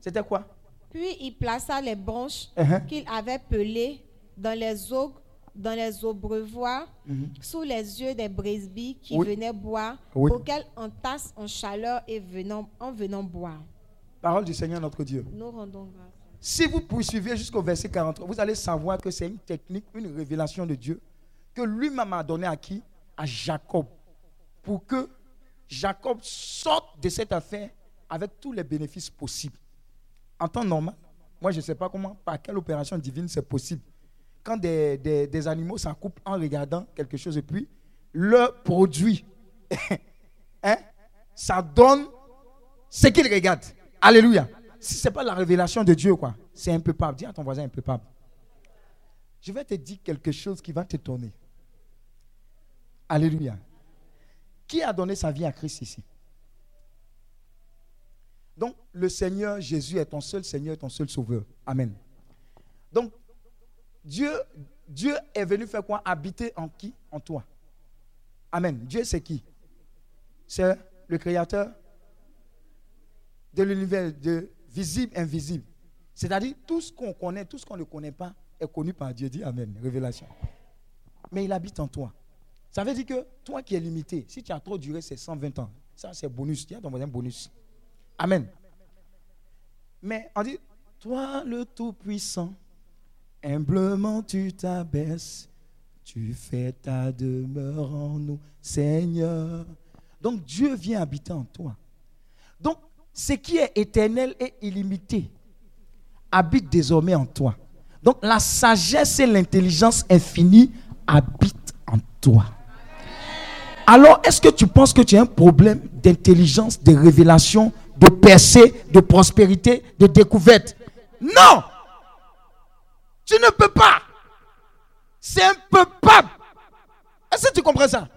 c'était quoi? Puis il plaça les branches Uh-huh. qu'il avait pelées dans les eaux, dans les abreuvoirs, sous les yeux des brebis qui Mhm. Oui. venaient boire, Oui. pour qu'elles entassent en chaleur et venant, en venant boire. Parole du Seigneur notre Dieu. Nous rendons grâce. Si vous poursuivez jusqu'au verset 43, vous allez savoir que c'est une technique, une révélation de Dieu que lui-même a donné à qui? À Jacob. Pour que Jacob sorte de cette affaire avec tous les bénéfices possibles. En temps normal, moi je ne sais pas comment, par quelle opération divine c'est possible. Quand des, des- animaux s'accoupent en regardant quelque chose et puis leur produit, hein, ça donne ce qu'ils regardent. Alléluia. Si ce n'est pas la révélation de Dieu, quoi, c'est un peu pas. Dis à ton voisin un peu. Je vais te dire quelque chose qui va t'étonner. Alléluia. Qui a donné sa vie à Christ ici? Donc, le Seigneur Jésus est ton seul Seigneur, ton seul Sauveur. Amen. Donc, Dieu, est venu faire quoi? Habiter en qui? En toi. Amen. Dieu, c'est qui? C'est le Créateur de l'univers, de visible, invisible. C'est-à-dire, tout ce qu'on connaît, tout ce qu'on ne connaît pas, est connu par Dieu. Dis Amen. Révélation. Mais il habite en toi. Ça veut dire que toi qui es limité, si tu as trop duré ces 120 ans, ça c'est bonus. Tiens ton voisin bonus. Amen. Mais on dit, toi le Tout-Puissant, humblement tu t'abaisses, tu fais ta demeure en nous, Seigneur. Donc Dieu vient habiter en toi. Donc ce qui est éternel et illimité habite désormais en toi. Donc la sagesse et l'intelligence infinie habitent en toi. Alors, est-ce que tu penses que tu as un problème d'intelligence, de révélation, de percée, de prospérité, de découverte? Non Tu ne peux pas. C'est un peu pas. Est-ce que tu comprends ça?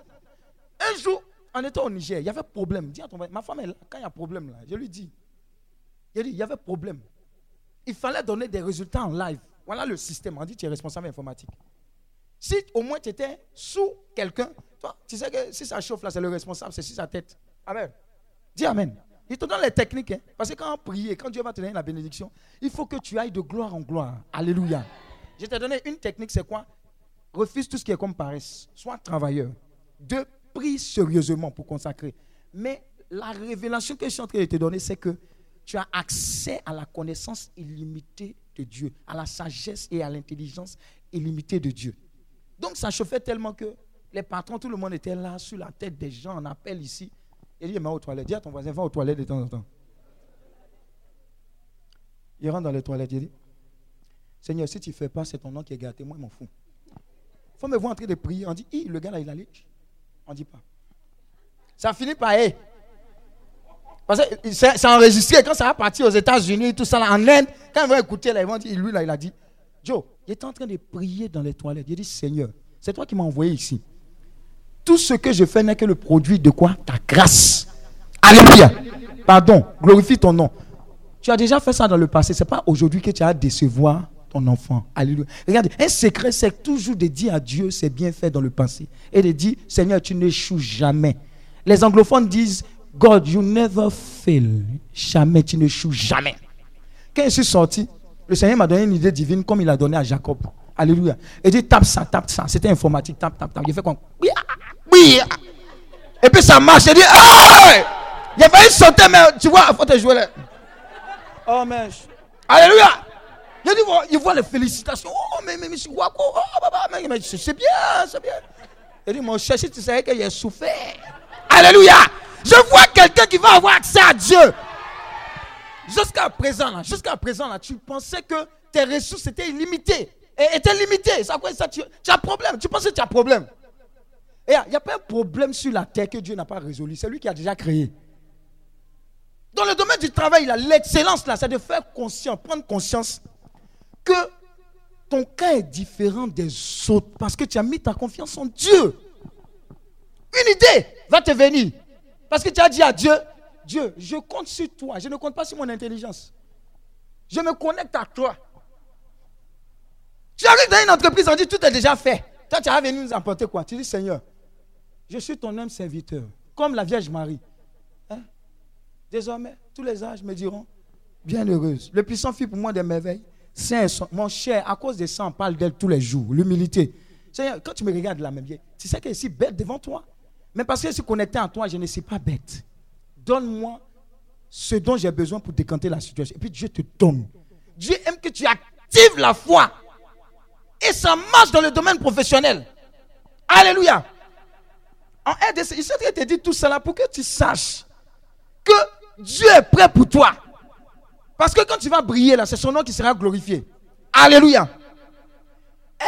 Un jour, en étant au Niger, il y avait problème. Dis à ton ma femme là. Quand il y a problème, là, je lui dis. Il dit, il y avait problème. Il fallait donner des résultats en live. Voilà le système. On dit, tu es responsable informatique. Si au moins tu étais sous quelqu'un, toi, tu sais que si ça chauffe là, c'est le responsable, c'est sur sa tête. Amen. Dis Amen. Il te donne les techniques. hein. Parce que quand on prie, quand Dieu va te donner la bénédiction, il faut que tu ailles de gloire en gloire. Alléluia. Je t'ai donné une technique, c'est quoi? Refuse tout ce qui est comme paresse. Sois travailleur. Deux, prie sérieusement pour consacrer. Mais la révélation que je suis en train de te donner, c'est que tu as accès à la connaissance illimitée de Dieu, à la sagesse et à l'intelligence illimitée de Dieu. Donc ça chauffait tellement que les patrons, tout le monde était là, sur la tête des gens, on appelle ici. Il dit, mais aux toilettes. Dis à ton voisin, va aux toilettes de temps en temps. Il rentre dans les toilettes, il dit, Seigneur, si tu ne fais pas, c'est ton nom qui est gâté, moi je m'en fous. faut me voir en train de prier. On dit, le gars là, il allait. On dit pas. Ça finit par, hé. Parce que c'est enregistré. Quand ça va partir aux États-Unis, tout ça, là, en Inde, quand ils vont écouter, là, ils vont dire, lui, là, il a dit, Joe, il était en train de prier dans les toilettes. Il a dit, Seigneur, c'est toi qui m'as envoyé ici. Tout ce que je fais n'est que le produit de quoi? Ta grâce. Alléluia. Pardon, glorifie ton nom. Tu as déjà fait ça dans le passé. Ce n'est pas aujourd'hui que tu as à décevoir ton enfant. Alléluia. Regarde, un secret, c'est toujours de dire à Dieu c'est bien fait dans le passé. Et de dire, Seigneur, tu n'échoues jamais. Les anglophones disent, God, you never fail. Jamais, tu n'échoues jamais. Quand je suis sorti, le Seigneur m'a donné une idée divine comme il a donné à Jacob. Alléluia. Il dit, tape ça, tape ça. C'était informatique, tape, tape, tape. Il fait comme, oui. Et puis ça marche. Il dit, hey! Il a failli sauter, mais tu vois, il faut te jouer là. Oh, mais. Alléluia. Il dit, il voit les félicitations. Oh, mais, mais, monsieur Wako, oh, papa, mais, mais c'est bien, c'est bien. Il dit, mon cher, si tu savais qu'il a souffert. Alléluia. Je vois quelqu'un qui va avoir accès à Dieu. Jusqu'à présent, jusqu'à présent, là, tu pensais que tes ressources étaient illimitées. Et étaient limitées. Ça, quoi, ça, tu, tu as problème. Tu pensais que tu as problème. Il n'y a pas un problème sur la terre que Dieu n'a pas résolu. C'est lui qui a déjà créé. Dans le domaine du travail, l'excellence, là, c'est de faire conscience, prendre conscience que ton cas est différent des autres parce que tu as mis ta confiance en Dieu. Une idée va te venir. Parce que tu as dit à Dieu, Dieu, je compte sur toi. Je ne compte pas sur mon intelligence. Je me connecte à toi. Tu arrives dans une entreprise, on dit tout est déjà fait. Toi, tu as venu nous apporter quoi? Tu dis, Seigneur, je suis ton homme serviteur, comme la Vierge Marie. Hein? Désormais, tous les âges me diront, bienheureuse. Le puissant fit pour moi des merveilles. Saint, mon cher, à cause de ça, on parle d'elle tous les jours. L'humilité. Seigneur, quand tu me regardes là, même tu sais qu'elle est si bête devant toi. Mais parce que je connecté à toi, je ne suis pas bête. Donne-moi ce dont j'ai besoin pour décanter la situation. Et puis Dieu te donne. Dieu aime que tu actives la foi. Et ça marche dans le domaine professionnel. Alléluia. En RDC, il s'est te dit tout cela pour que tu saches que Dieu est prêt pour toi. Parce que quand tu vas briller là, c'est son nom qui sera glorifié. Alléluia.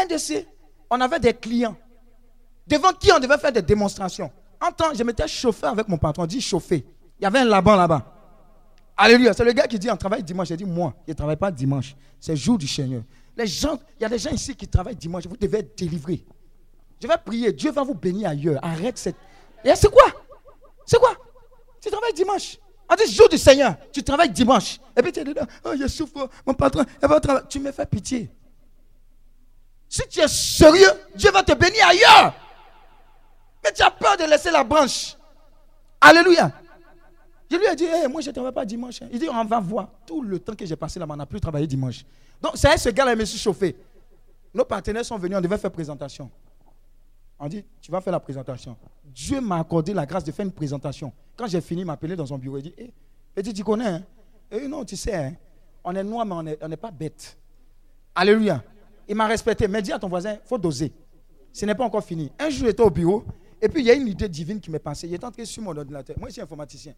NDC, on avait des clients devant qui on devait faire des démonstrations? En temps, je m'étais chauffé avec mon patron, on dit chauffer. Il y avait un laban là-bas. Alléluia. C'est le gars qui dit on travaille dimanche. J'ai dit moi, je ne travaille pas dimanche. C'est jour du Seigneur. Les gens, il y a des gens ici qui travaillent dimanche. Vous devez être délivrés. Je vais prier. Dieu va vous bénir ailleurs. Arrête cette. Et c'est quoi? C'est quoi? Tu travailles dimanche. On dit jour du Seigneur. Tu travailles dimanche. Et puis tu es dedans. Oh, je souffre. Mon patron, va travailler. Tu me fais pitié. Si tu es sérieux, Dieu va te bénir ailleurs. Mais tu as peur de laisser la branche. Alléluia. Je lui ai dit, Hey, moi je ne travaille pas dimanche. hein. Il dit, on va voir. Tout le temps que j'ai passé là-bas, on n'a plus travaillé dimanche. Donc, c'est ce gars-là, il me suis chauffé. Nos partenaires sont venus, on devait faire présentation. On dit, tu vas faire la présentation. Dieu m'a accordé la grâce de faire une présentation. Quand j'ai fini, il m'a appelé dans son bureau. Il dit, Eh, il dit, tu connais hein? Il dit, non, tu sais, hein, on est noir, mais on n'est pas bête. Alléluia. Il m'a respecté. Mais dis à ton voisin, il faut doser. Ce n'est pas encore fini. Un jour, j'étais au bureau, et puis il y a une idée divine qui m'est passée. Il était en train sur mon ordinateur. Moi, je suis informaticien.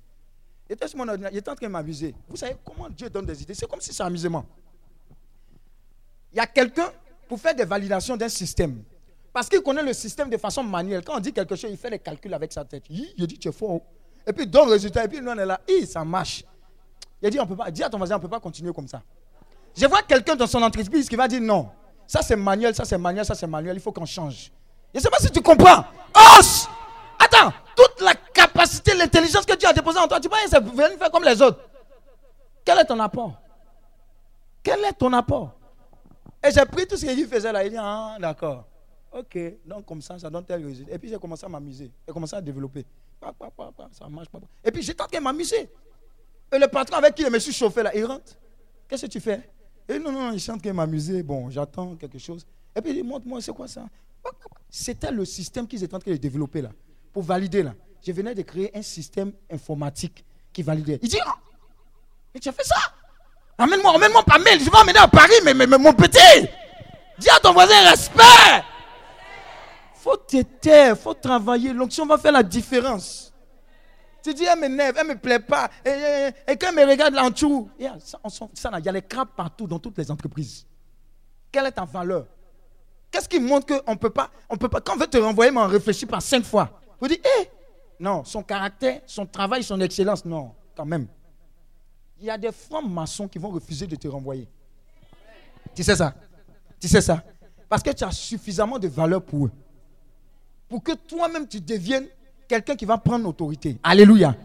Il était sur mon ordinateur, il était en train de m'amuser. Vous savez comment Dieu donne des idées? C'est comme si c'est amusement. Il y a quelqu'un pour faire des validations d'un système. Parce qu'il connaît le système de façon manuelle. Quand on dit quelque chose, il fait des calculs avec sa tête. Il dit, tu es faux. Et puis, donne le résultat. Et puis, nous, on est là. Hi, ça marche. Il dit, on peut pas. Dis à ton voisin, on ne peut pas continuer comme ça. Je vois quelqu'un dans son entreprise qui va dire non. Ça, c'est manuel, ça, c'est manuel, ça, c'est manuel. Il faut qu'on change. Je ne sais pas si tu comprends. Os Attends, toute la capacité, l'intelligence que Dieu a déposée en toi, tu c'est venir faire comme les autres. Quel est ton apport? Quel est ton apport? Et j'ai pris tout ce qu'il faisait là. Il dit, ah, d'accord. Ok, donc comme ça, ça donne tel résultat. Et puis j'ai commencé à m'amuser. J'ai commencé à développer. Ça marche pas. Et puis j'étais en train de m'amuser. Et le patron avec qui je me suis chauffé là, il rentre. Qu'est-ce que tu fais? Et non, non, non, il chante que m'amuser. Bon, j'attends quelque chose. Et puis il dit, montre-moi, c'est quoi ça? C'était le système qu'ils étaient en train de développer là. Pour valider là. Je venais de créer un système informatique qui validait. Il dit, ah, mais tu as fait ça? Amène-moi, emmène-moi par mail. Je vais emmener à Paris, mais, mais, mais mon petit. Dis à ton voisin respect. Faut te taire, faut travailler. L'onction va faire la différence. Tu dis, elle m'énerve, elle ne me plaît pas. Et, et- quand elle me regarde là en dessous, il y a- les crabes partout dans toutes les entreprises. Quelle est ta valeur? Qu'est-ce qui montre qu'on ne peut pas, quand on veut te renvoyer, mais on réfléchit pas cinq fois. Vous dites, hé, non, son caractère, son travail, son excellence, non, quand même. Il y a des francs-maçons qui vont refuser de te renvoyer. Tu sais ça? Tu sais ça? Parce que tu as suffisamment de valeur pour eux. Pour que toi-même tu deviennes quelqu'un qui va prendre l'autorité. Alléluia.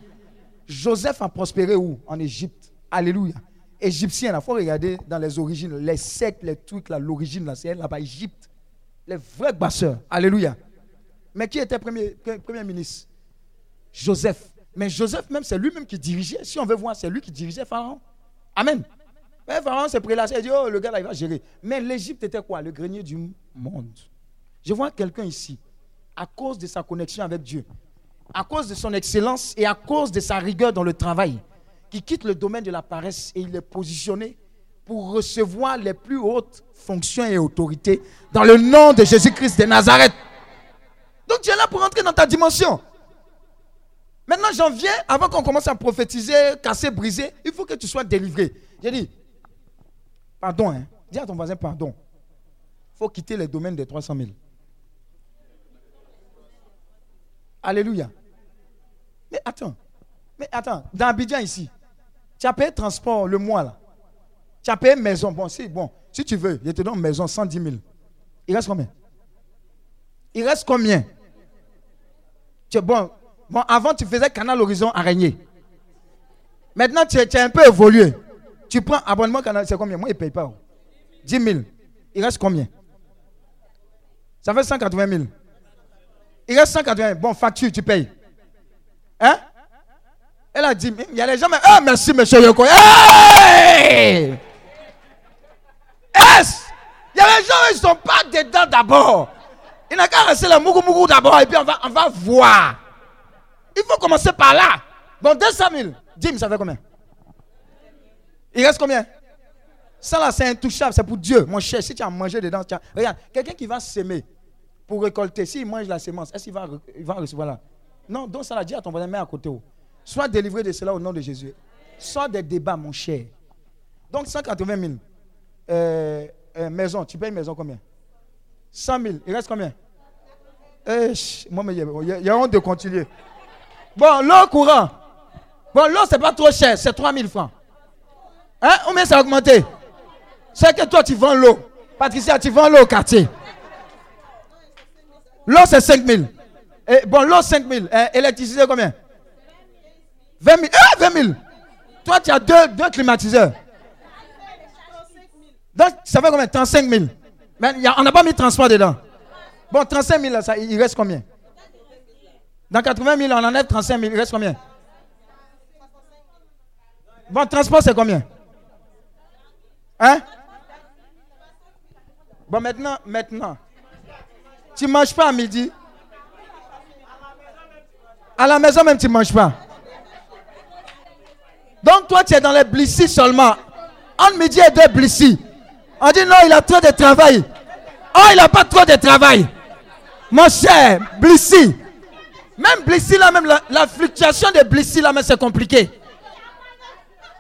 Joseph a prospéré où? En Égypte. Alléluia. Égyptien, il faut regarder dans les origines, les sectes, les trucs, l'origine, là, c'est là-bas, Égypte. Les vrais basseurs. Alléluia. Mais qui était premier, premier ministre? Joseph. Mais Joseph même, c'est lui-même qui dirigeait. Si on veut voir, c'est lui qui dirigeait Pharaon. Amen. Mais Pharaon s'est prélassé il dit, oh, le gars là, il va gérer. Mais l'Égypte était quoi? Le grenier du monde. Je vois quelqu'un ici, à cause de sa connexion avec Dieu, à cause de son excellence et à cause de sa rigueur dans le travail, qui quitte le domaine de la paresse et il est positionné pour recevoir les plus hautes fonctions et autorités dans le nom de Jésus-Christ de Nazareth. Donc tu es là pour entrer dans ta dimension. Maintenant, j'en viens, avant qu'on commence à prophétiser, casser, briser, il faut que tu sois délivré. J'ai dit, pardon, hein. dis à ton voisin pardon. Il faut quitter les domaines des 300 000. Alléluia. Mais attends, mais attends, dans Abidjan ici, tu as payé transport le mois là. Tu as payé maison. Bon, si, bon, si tu veux, je te donne maison 110 000. Il reste combien? Il reste combien? Tu, Bon, bon, avant tu faisais Canal Horizon Araignée. Maintenant tu, as un peu évolué. Tu prends abonnement Canal, c'est combien? Moi, il ne paye pas. 10 000. Il reste combien? Ça fait 180 000. Il reste 180 000. Bon, facture, tu payes. Hein? Elle a dit, il y a les gens, mais, ah, merci, monsieur Yoko. Hey! Yes! Il y a les gens, ils ne sont pas dedans d'abord. Il n'a qu'à rester le mougou d'abord et puis on va, on va voir. Il faut commencer par là. Bon, 200 000. Jim, ça fait combien? Il reste combien? Ça là, c'est intouchable, c'est pour Dieu. Mon cher, si tu as mangé dedans, regarde, quelqu'un qui va s'aimer pour récolter, s'il mange la sémence, est-ce qu'il va, il va recevoir là? Non, donc ça l'a dit à ton voisin, mets à côté. Sois délivré de cela au nom de Jésus. Sois des débats, mon cher. Donc 180 000. Euh, euh, maison, tu payes maison combien? 100 000. Il reste combien? Moi, il y, a honte de continuer. Bon, l'eau courant. Bon, l'eau, c'est pas trop cher, c'est 3 000 francs. Hein? Combien ça a augmenté? C'est que toi, tu vends l'eau. Patricia, tu vends l'eau au quartier. L'eau, c'est 5 000. Et, bon, l'eau, 5 000. Hein, électricité, combien? 20 000. Eh, 20 000. Toi, tu as deux, deux climatiseurs. Donc, ça fait combien? 35 000. Mais on n'a pas mis transport dedans. Bon, 35 000, ça, il reste combien? Dans 80 000, on enlève 35 000, il reste combien? Bon, transport, c'est combien? Hein? Bon, maintenant, maintenant. Tu ne manges pas à midi À la maison même, tu ne manges pas. Donc, toi, tu es dans les blissis seulement. En midi et deux blissis. On dit non, il a trop de travail. Oh, il n'a pas trop de travail. Mon cher, Blissy. Même Blissy, là, même la, fluctuation de Blissy, là, mais c'est compliqué.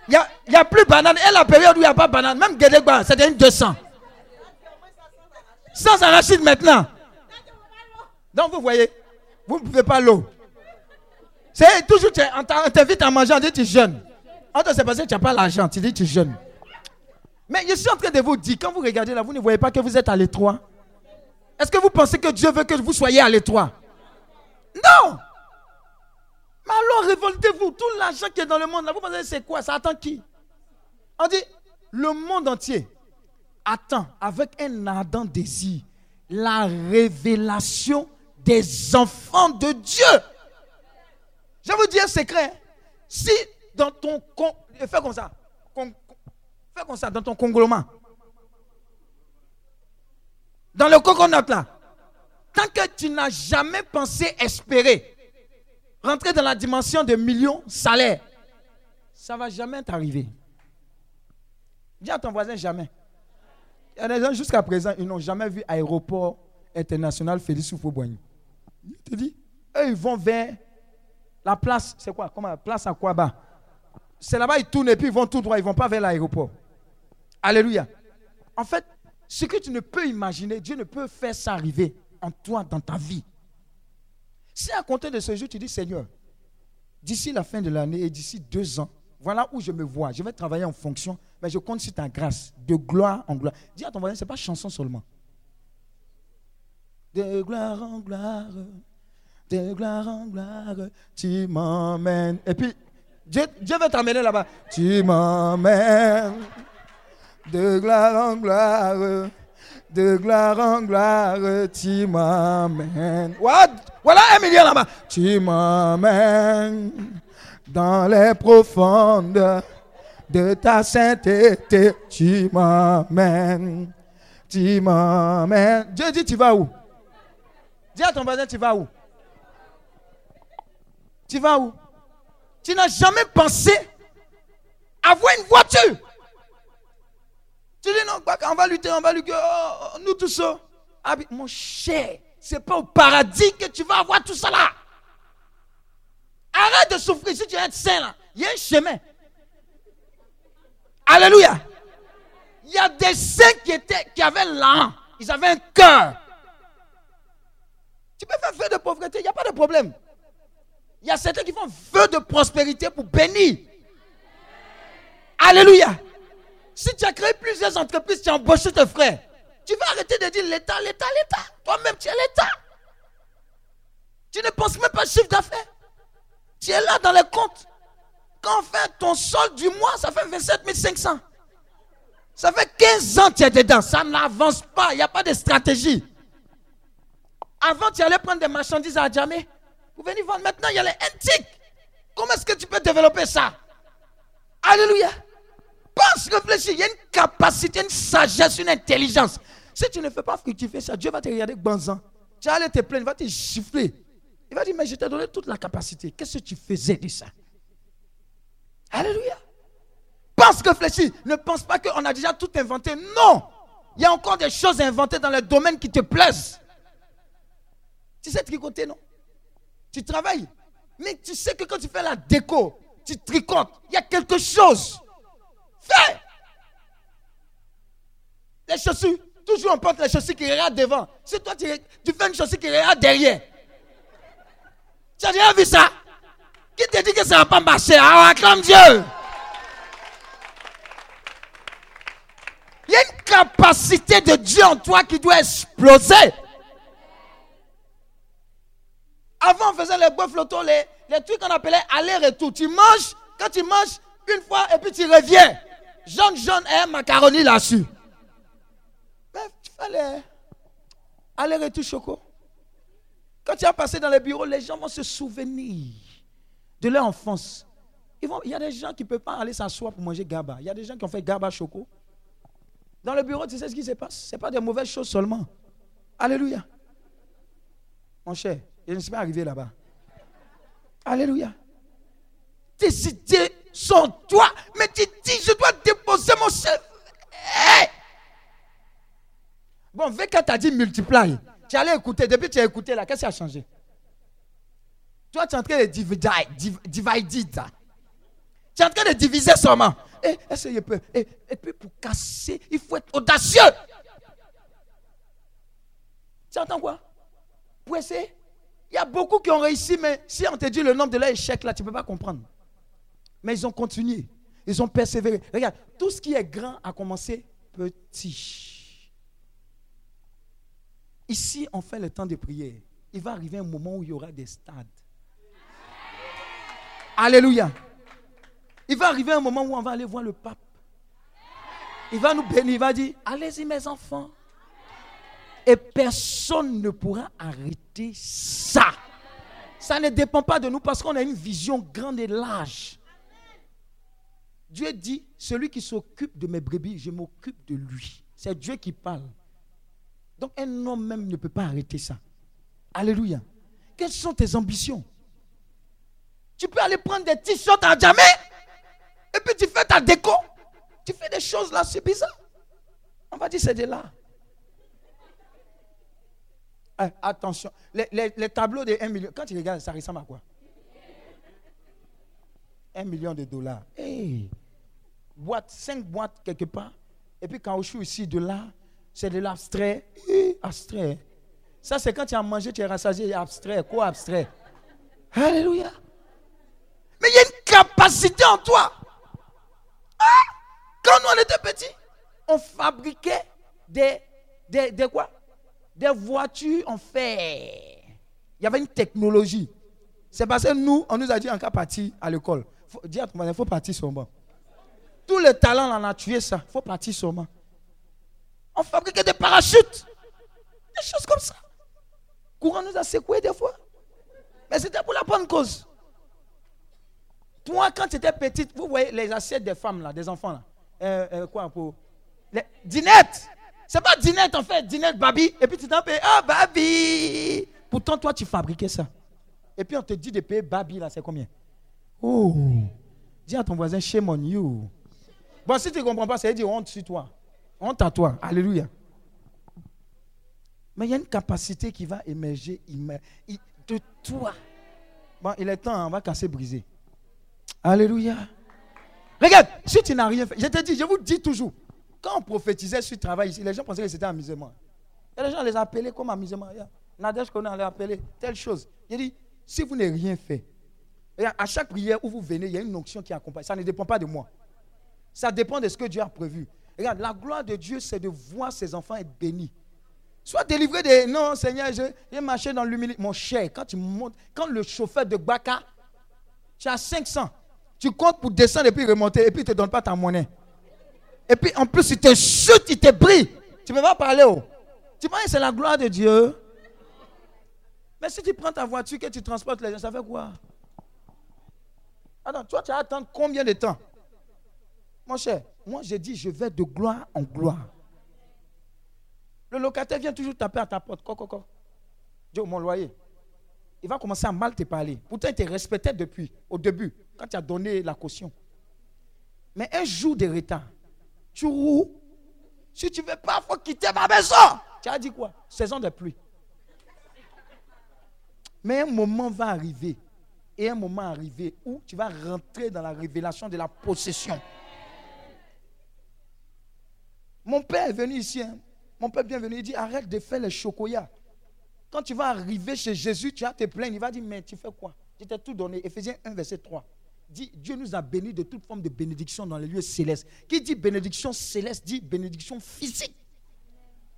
Il n'y a, plus banane. Et la période où il n'y a pas banane, même Guédégba, c'est une 200. Sans arachide maintenant. Donc vous voyez, vous ne pouvez pas l'eau. C'est toujours, on t'invite à manger, on dit tu jeûnes. On te sait parce que tu n'as pas l'argent, tu dis tu jeûnes. Mais je suis en train de vous dire, quand vous regardez là, vous ne voyez pas que vous êtes à l'étroit. Est-ce que vous pensez que Dieu veut que vous soyez à l'étroit? Non Mais alors révoltez-vous. Tout l'argent qui est dans le monde, là, vous pensez c'est quoi? Ça attend qui? On dit, le monde entier attend avec un ardent désir la révélation des enfants de Dieu. Je vais vous dire un secret. Si dans ton... Fais comme ça. Fais comme ça dans ton conglomat. Dans le coconut là. Tant que tu n'as jamais pensé espérer rentrer dans la dimension de millions salaires, ça ne va jamais t'arriver. Dis à ton voisin jamais. Il y a des gens jusqu'à présent, ils n'ont jamais vu aéroport international Félix Houphouët-Boigny. Je te dis, eux, ils vont vers la place, c'est quoi? Comment? Place à quoi bas C'est là-bas, ils tournent et puis ils vont tout droit, ils ne vont pas vers l'aéroport. Alléluia. En fait, Ce que tu ne peux imaginer, Dieu ne peut faire ça arriver en toi, dans ta vie. Si à compter de ce jour, tu dis, Seigneur, d'ici la fin de l'année et d'ici deux ans, voilà où je me vois. Je vais travailler en fonction, mais je compte sur ta grâce, de gloire en gloire. Dis à ton voisin, ce n'est pas chanson seulement. De gloire en gloire, de gloire en gloire, tu m'emmènes. Et puis, Dieu, Dieu va t'amener là-bas. Tu m'emmènes de gloire en gloire, de gloire en gloire, tu m'emmènes. What? Voilà un million là-bas. Tu m'emmènes dans les profondes de ta sainteté. Tu m'emmènes. Tu m'emmènes. Dieu dit, tu vas où? Dis à ton voisin, tu vas où? Tu vas où? Tu n'as jamais pensé avoir une voiture. Tu dis non, on va lutter, on va lutter. Oh, nous tous ça. Ah, mon cher, c'est pas au paradis que tu vas avoir tout ça là. Arrête de souffrir si tu es saint là. Il y a un chemin. Alléluia. Il y a des saints qui, étaient, qui avaient l'âme. Ils avaient un cœur. Tu peux faire feu de pauvreté, il n'y a pas de problème. Il y a certains qui font feu de prospérité pour bénir. Alléluia. Si tu as créé plusieurs entreprises, tu as embauché tes frères. Tu vas arrêter de dire l'État, l'État, l'État. Toi-même, tu es l'État. Tu ne penses même pas chiffre d'affaires. Tu es là dans les comptes. Quand fait ton solde du mois, ça fait 27 500. Ça fait 15 ans que tu es dedans. Ça n'avance pas. Il n'y a pas de stratégie. Avant, tu allais prendre des marchandises à Djamé pour venir vendre. Maintenant, il y a les antiques. Comment est-ce que tu peux développer ça? Alléluia. Pense, réfléchis. Il y a une capacité, une sagesse, une intelligence. Si tu ne fais pas fructifier ça, Dieu va te regarder banzan. Tu vas aller te plaindre, il va te chiffler. Il va dire, mais je t'ai donné toute la capacité. Qu'est-ce que tu faisais de ça? Alléluia. Pense, réfléchis. Ne pense pas qu'on a déjà tout inventé. Non. Il y a encore des choses inventées dans les domaines qui te plaisent. Tu sais tricoter, non? Tu travailles. Mais tu sais que quand tu fais la déco, tu tricotes. Il y a quelque chose. Fais. Les chaussures. Toujours on porte les chaussures qui regardent devant. Si toi tu, fais une chaussure qui regarde derrière. Tu as déjà vu ça? Qui te dit que ça ne va pas marcher? Ah, acclame Dieu. Il y a une capacité de Dieu en toi qui doit exploser. Avant, on faisait les bœufs flottants, les, trucs qu'on appelait aller-retour. Tu manges, quand tu manges une fois et puis tu reviens. Jaune, jaune un macaroni là-dessus. Mais tu fais les aller-retour choco. Quand tu as passé dans les bureaux, les gens vont se souvenir de leur enfance. Il y a des gens qui ne peuvent pas aller s'asseoir pour manger gaba. Il y a des gens qui ont fait gaba choco. Dans le bureau, tu sais ce qui se passe? Ce n'est pas des mauvaises choses seulement. Alléluia. Mon cher, je ne suis pas arrivé là-bas. Alléluia. Tes idées sont toi, mais tu dis, je dois déposer mon chef. Bon, V4 t'a dit multiply. Tu allais écouter. Depuis que tu as écouté là, qu'est-ce qui a changé? Toi, tu es en train de diviser. Tu es en train de diviser seulement. Et, je peux? Et, et puis pour casser, il faut être audacieux. Tu entends quoi? Pour essayer? Il y a beaucoup qui ont réussi, mais si on te dit le nombre de leurs échecs, là, tu ne peux pas comprendre. Mais ils ont continué. Ils ont persévéré. Regarde, tout ce qui est grand a commencé petit. Ici, on fait le temps de prière. Il va arriver un moment où il y aura des stades. Alléluia. Il va arriver un moment où on va aller voir le pape. Il va nous bénir. Il va dire, allez-y mes enfants. Et personne ne pourra arrêter ça. Ça ne dépend pas de nous parce qu'on a une vision grande et large. Dieu dit, celui qui s'occupe de mes brebis, je m'occupe de lui. C'est Dieu qui parle. Donc un homme même ne peut pas arrêter ça. Alléluia. Quelles sont tes ambitions? Tu peux aller prendre des t-shirts à jamais et puis tu fais ta déco. Tu fais des choses là, c'est bizarre. On va dire c'est de là. Eh, attention, les, tableaux de 1 million, quand tu regardes, ça ressemble à quoi? 1 million de dollars. Boîte, 5 boîtes quelque part. Et puis quand je suis ici, de là, c'est de l'abstrait. Abstrait. Ça, c'est quand tu as mangé, tu es rassasié. Abstrait. Quoi abstrait? Alléluia. Mais il y a une capacité en toi. Ah! Quand nous, on était petits, on fabriquait des, des, des quoi? Des voitures en fer. Il y avait une technologie. C'est parce que nous, on nous a dit en cas parti à l'école. Dis à ton il faut partir sûrement. Tout le talent, on a tué ça. Il faut partir sûrement. On fabriquait des parachutes. Des choses comme ça. Courant nous a secoué des fois. Mais c'était pour la bonne cause. Toi, quand tu étais petite, vous voyez les assiettes des femmes, là, des enfants, là. Euh, euh, quoi pour. Les... Dinette C'est pas dinette en fait, dinette baby. Et puis tu t'en payes, ah baby Pourtant, toi, tu fabriquais ça. Et puis on te dit de payer baby, là, c'est combien? Oh Dis à ton voisin, shame on you. Bon, si tu ne comprends pas, ça veut dire honte sur toi. Honte à toi. Alléluia. Mais il y a une capacité qui va émerger de toi. Bon, il est temps, on va casser, briser. Alléluia. Regarde, si tu n'as rien fait, je te dis, je vous dis toujours, quand on prophétisait sur le travail ici, les gens pensaient que c'était amusement. Et les gens les appelaient comme amusement. Nadège qu'on allait appeler telle chose. J'ai dit, si vous n'avez rien fait, à chaque prière où vous venez, il y a une onction qui accompagne. Ça ne dépend pas de moi. Ça dépend de ce que Dieu a prévu. Regarde, la gloire de Dieu, c'est de voir ses enfants être bénis. Sois délivré des. Non, Seigneur, je- j'ai marché dans l'humilité. Mon cher, quand tu montes, quand le chauffeur de Baka, tu as 500, tu comptes pour descendre et puis remonter, et puis il ne te donne pas ta monnaie. Et puis en plus, il te chute, il te brille. Tu ne peux pas parler. Oh. Tu penses que c'est la gloire de Dieu. Mais si tu prends ta voiture, que tu transportes les gens, ça fait quoi? Attends, toi, tu vas attendre combien de temps? Mon cher, moi, j'ai dit, je vais de gloire en gloire. Le locataire vient toujours taper à ta porte. Coco, coco. Dis, mon loyer. Il va commencer à mal te parler. Pourtant, il te respectait depuis, au début, quand tu as donné la caution. Mais un jour de retard, tu roules. Si tu ne veux pas, il faut quitter ma maison. Tu as dit quoi? Saison de pluie. Mais un moment va arriver. Et un moment arriver où tu vas rentrer dans la révélation de la possession. Mon père est venu ici. hein. Mon père est bienvenu. Il dit arrête de faire les chocoyas. Quand tu vas arriver chez Jésus, tu vas te plaindre. Il va dire mais tu fais quoi? Je t'ai tout donné. Ephésiens 1, verset 3. Dieu nous a bénis de toute forme de bénédiction dans les lieux célestes. Qui dit bénédiction céleste dit bénédiction physique.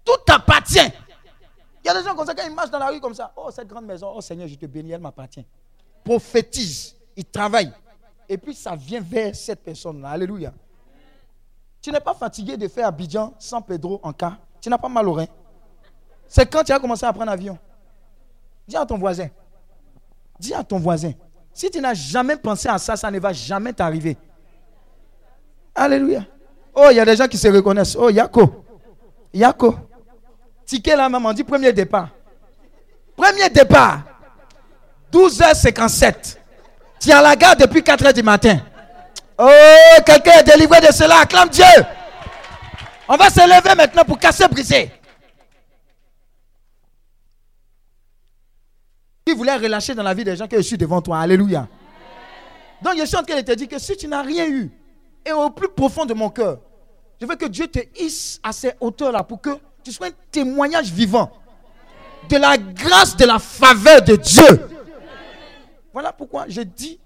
Tout t'appartient. Il y a des gens comme ça, quand ils marchent dans la rue comme ça, oh cette grande maison, oh Seigneur, je te bénis, elle m'appartient. Prophétise, il travaille. Et puis ça vient vers cette personne-là. Alléluia. Tu n'es pas fatigué de faire Abidjan sans Pedro en cas. Tu n'as pas mal au rein. C'est quand tu as commencé à prendre avion? Dis à ton voisin. Dis à ton voisin. Si tu n'as jamais pensé à ça, ça ne va jamais t'arriver. Alléluia. Oh, il y a des gens qui se reconnaissent. Oh, Yako. Yako. Ticket là, maman, dit premier départ. Premier départ. 12h57. Tu es à la gare depuis 4h du matin. Oh, quelqu'un est délivré de cela. Acclame Dieu. On va se lever maintenant pour casser, briser. Qui voulait relâcher dans la vie des gens que je suis devant toi. Alléluia. Donc je suis en train de te dire que si tu n'as rien eu, et au plus profond de mon cœur, je veux que Dieu te hisse à ces hauteurs-là pour que tu sois un témoignage vivant de la grâce, de la faveur de Dieu. Voilà pourquoi je dis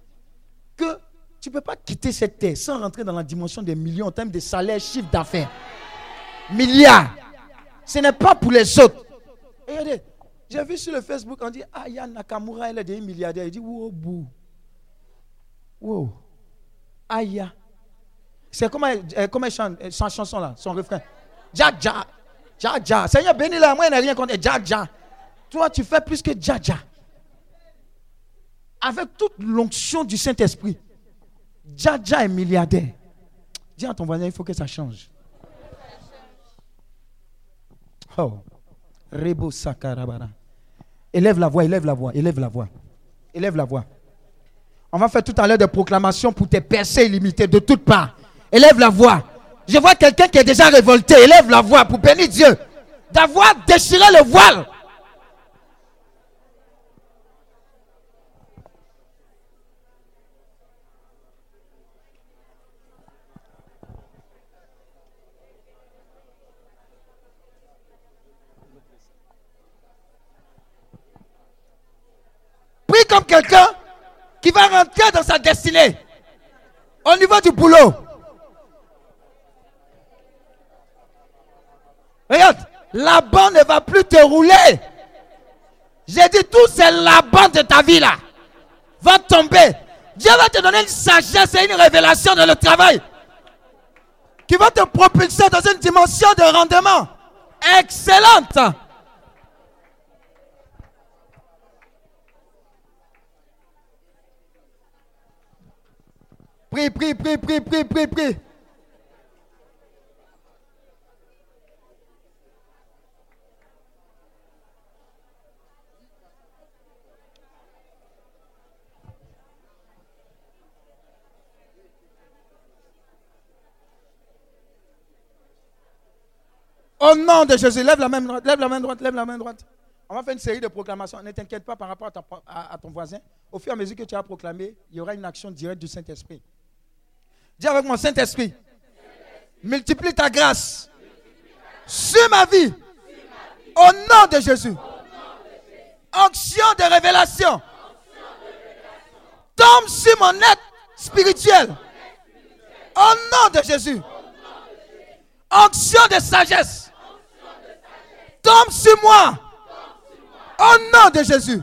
que tu ne peux pas quitter cette terre sans rentrer dans la dimension des millions en termes de salaire, chiffre d'affaires. Milliards. Ce n'est pas pour les autres. Regardez, j'ai vu sur le Facebook, on dit, ah, Nakamura, elle est des milliardaire. Il dit, wow, bou. Wow. Aya. C'est comment, euh, comment elle chante euh, sa chanson là, son refrain? Dja Dja. Dja Dja. Seigneur, bénis la moi, il n'a rien contre Dja Dja. Toi, tu fais plus que Dja Dja. Avec toute l'onction du Saint-Esprit. Dja Dja est milliardaire. Dis à ton voisin, il faut que ça change. Oh. Rebo Sakarabara. Élève la voix, élève la voix, élève la voix. Élève la voix. On va faire tout à l'heure des proclamations pour tes percées illimitées de toutes parts. Élève la voix. Je vois quelqu'un qui est déjà révolté. Élève la voix pour bénir Dieu. D'avoir déchiré le voile. Quelqu'un qui va rentrer dans sa destinée au niveau du boulot. Regarde, la bande ne va plus te rouler. J'ai dit tout, c'est la bande de ta vie là. Va tomber. Dieu va te donner une sagesse et une révélation dans le travail qui va te propulser dans une dimension de rendement excellente. Prie, prie, prie, prie, prie, prie, prie. Au nom de Jésus, lève la main droite, lève la main droite, lève la main droite. On va faire une série de proclamations. Ne t'inquiète pas par rapport à, ton voisin. Au fur et à mesure que tu as proclamé, il y aura une action directe du Saint-Esprit. Dis avec mon Saint-Esprit, multiplie ta grâce sur ma vie. Au nom de Jésus. Onction de révélation. Tombe sur mon être spirituel. Au nom de Jésus. Onction de sagesse. Tombe sur moi. Au nom de Jésus.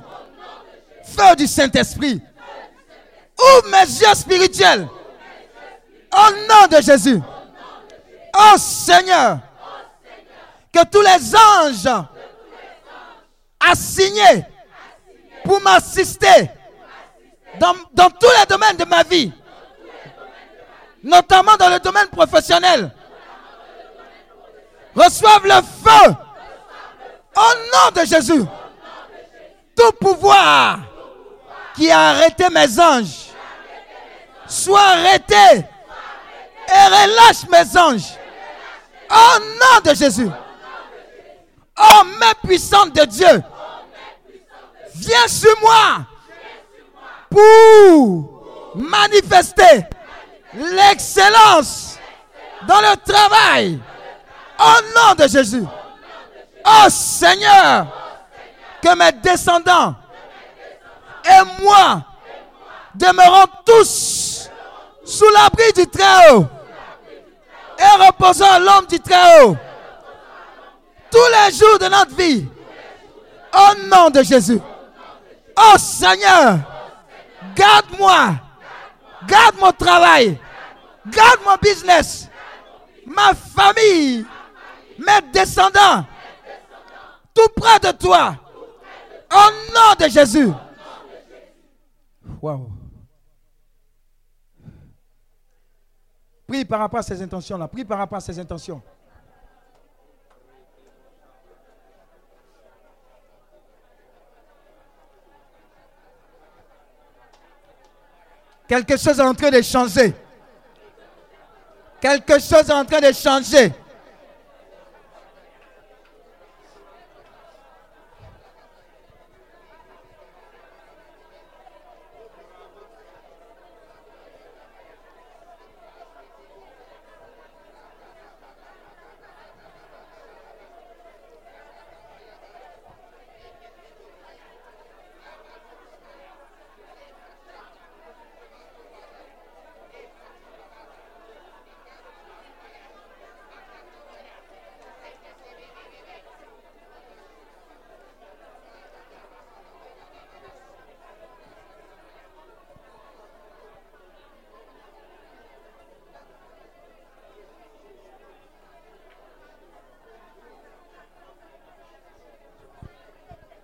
Feu du Saint-Esprit. Ouvre mes yeux spirituels. Au nom de Jésus. Oh Seigneur. Que tous les anges assignés pour m'assister dans, dans tous les domaines de ma vie, notamment dans le domaine professionnel, reçoivent le feu au nom de Jésus. Tout pouvoir qui a arrêté mes anges soit arrêté et relâche mes anges. Au nom de Jésus. Oh, main puissante de Dieu. Viens sur moi pour manifester l'excellence dans le travail. Au nom de Jésus. Oh Seigneur, que mes descendants et moi demeurons tous sous l'abri du Très-Haut et reposons l'homme du Très-Haut tous les jours de notre vie. Au nom de Jésus. Oh Seigneur, garde-moi, garde mon travail, garde mon business, ma famille, mes descendants, tout près de toi. Au nom de Jésus. Wow. Prie par rapport à ces intentions-là. Prie par rapport à ces intentions. Quelque chose est en train de changer. Quelque chose est en train de changer.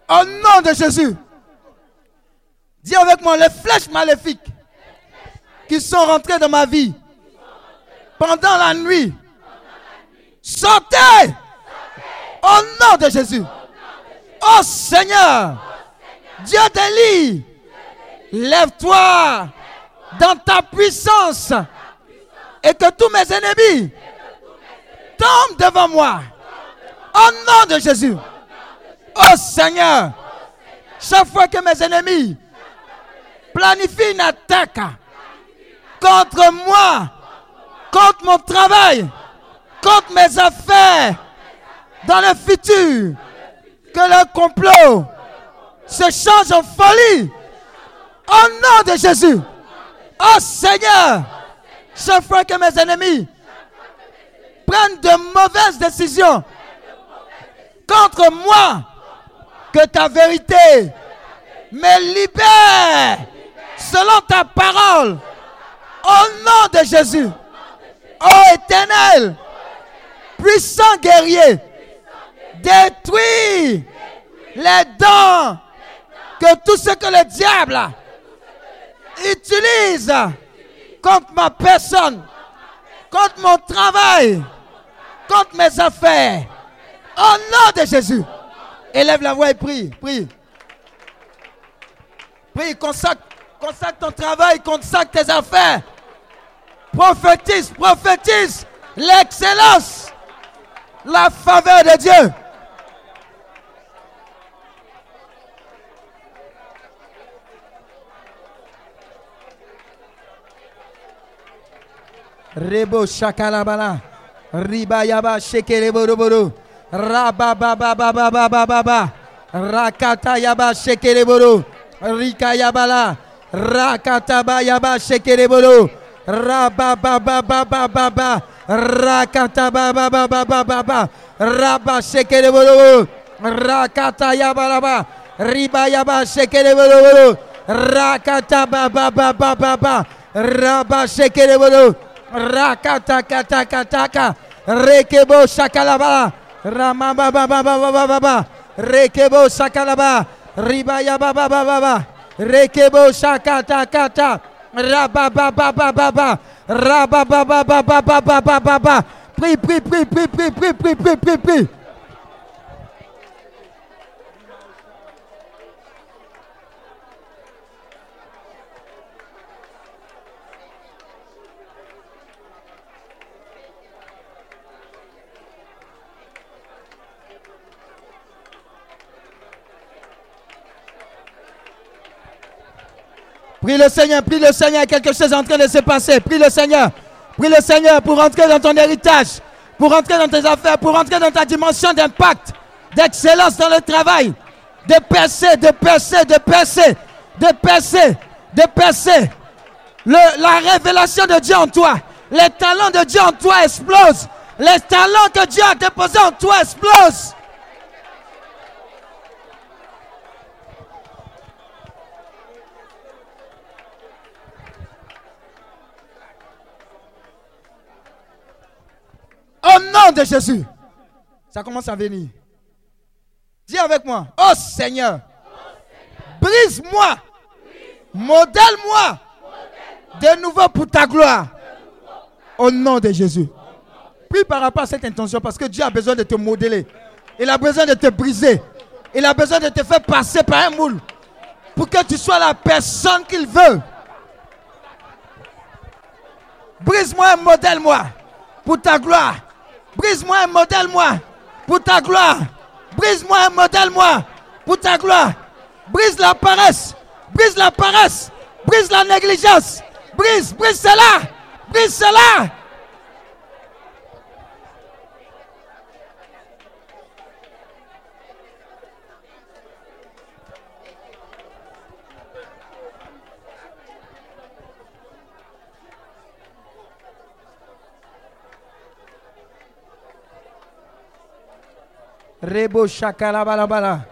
Au nom Jésus. Dis avec moi, les flèches maléfiques qui sont rentrées dans ma vie pendant la nuit. Sortez au nom de Jésus. Oh Seigneur, Dieu d'Élie, lève-toi dans ta puissance et que tous mes ennemis tombent devant moi. Au nom de Jésus. Oh Seigneur, chaque fois que mes ennemis planifient une attaque contre moi, contre mon travail, contre mes affaires, dans le futur, que le complot se change en folie Au nom de Jésus. Oh Seigneur, je ferai que mes ennemis prennent de mauvaises décisions contre moi. Que ta vérité me libère selon ta parole. Au nom de Jésus. Ô éternel, puissant guerrier, détruis les dents que tout ce que le diable utilise contre ma personne, contre mon travail, contre mes affaires. Au nom de Jésus. Élève la voix et prie, prie. Prie, consacre, consacre ton travail, consacre tes affaires. Prophétise, prophétise l'excellence, la faveur de Dieu. Rebo shakalabala. Riba yaba Rabababababababa. Rakata yaba shekelebolo. Rika yabala. Rakataba yaba shekelebolo. Rababababababa. Rakatabababababa. Rabba shekelebolo. Rakata yabalaba. Riba yaba shekelebolo. Rakata baba baba baba. Rabba shekelebolo. Rakata kata kataka. Rekebo shakalabala. Ramaba ba ba ba ba ba ba ba. Rekebo shakalaba. Ribaya ba ba ba ba ba. Rekebo shakata kata. Raba ba ba ba ba ba. Raba ba ba ba ba ba ba ba ba ba. Prie, prie, prie, prie, prie, prie, prie, prie, prie, prie. Prie le Seigneur, prie le Seigneur, quelque chose est en train de se passer. Prie le Seigneur, prie le Seigneur pour rentrer dans ton héritage, pour rentrer dans tes affaires, pour rentrer dans ta dimension d'impact, d'excellence dans le travail, de percer, de percer, de percer, de percer, de percer. Le- la révélation de Dieu en toi, les talents de Dieu en toi explosent. Les talents que Dieu a déposés en toi explosent. Au nom de Jésus. Ça commence à venir. Dis avec moi. Oh Seigneur. Brise-moi. Modèle-moi. De nouveau pour ta gloire. Au nom de Jésus. Prie par rapport à cette intention parce que Dieu a besoin de te modeler. Il a besoin de te briser. Il a besoin de te faire passer par un moule. Pour que tu sois la personne qu'il veut. Brise-moi et modèle-moi pour ta gloire. Brise-moi et modèle-moi pour ta gloire. Brise-moi et modèle-moi pour ta gloire. Brise la paresse. Brise la paresse. Brise la négligence. Brise, brise cela. Brise cela. Rebo shakala bala bala.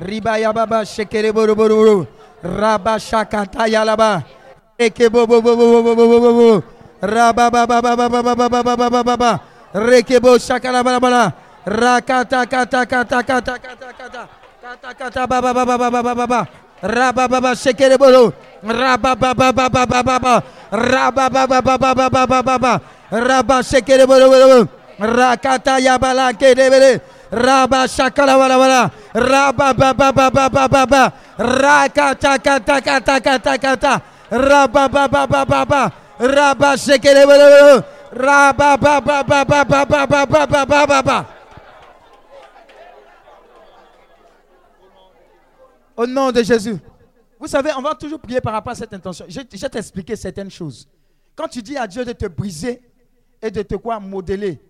Riba ya baba shekere boru boru boru. Raba shakata ya laba. Eke bo bo bo bo bo bo bo bo bo. Raba ba ba ba ba ba ba ba ba ba ba ba ba ba. Reke bo shakala. Rakata kata kata kata kata kata. Kata kata ba ba ba ba ba ba ba ba ba. Raba ba ba shekere boru. Raba ba ba ba ba ba ba ba. Raba ba ba ba ba ba ba ba ba ba. Raba shekere boru boru boru. Rakata ya bala kedebele. Rabba Shakala wala wala. Rabba baba baba baba baba. Raka taka taka taka taka ta. Rabba baba baba baba. Rabba shekele wala wala. Rabba baba baba baba baba baba baba. Au nom de Jésus. Vous savez, on va toujours prier par rapport à cette intention. Je, je t'expliquer certaines choses. Quand tu dis à Dieu de te briser et de te quoi modeler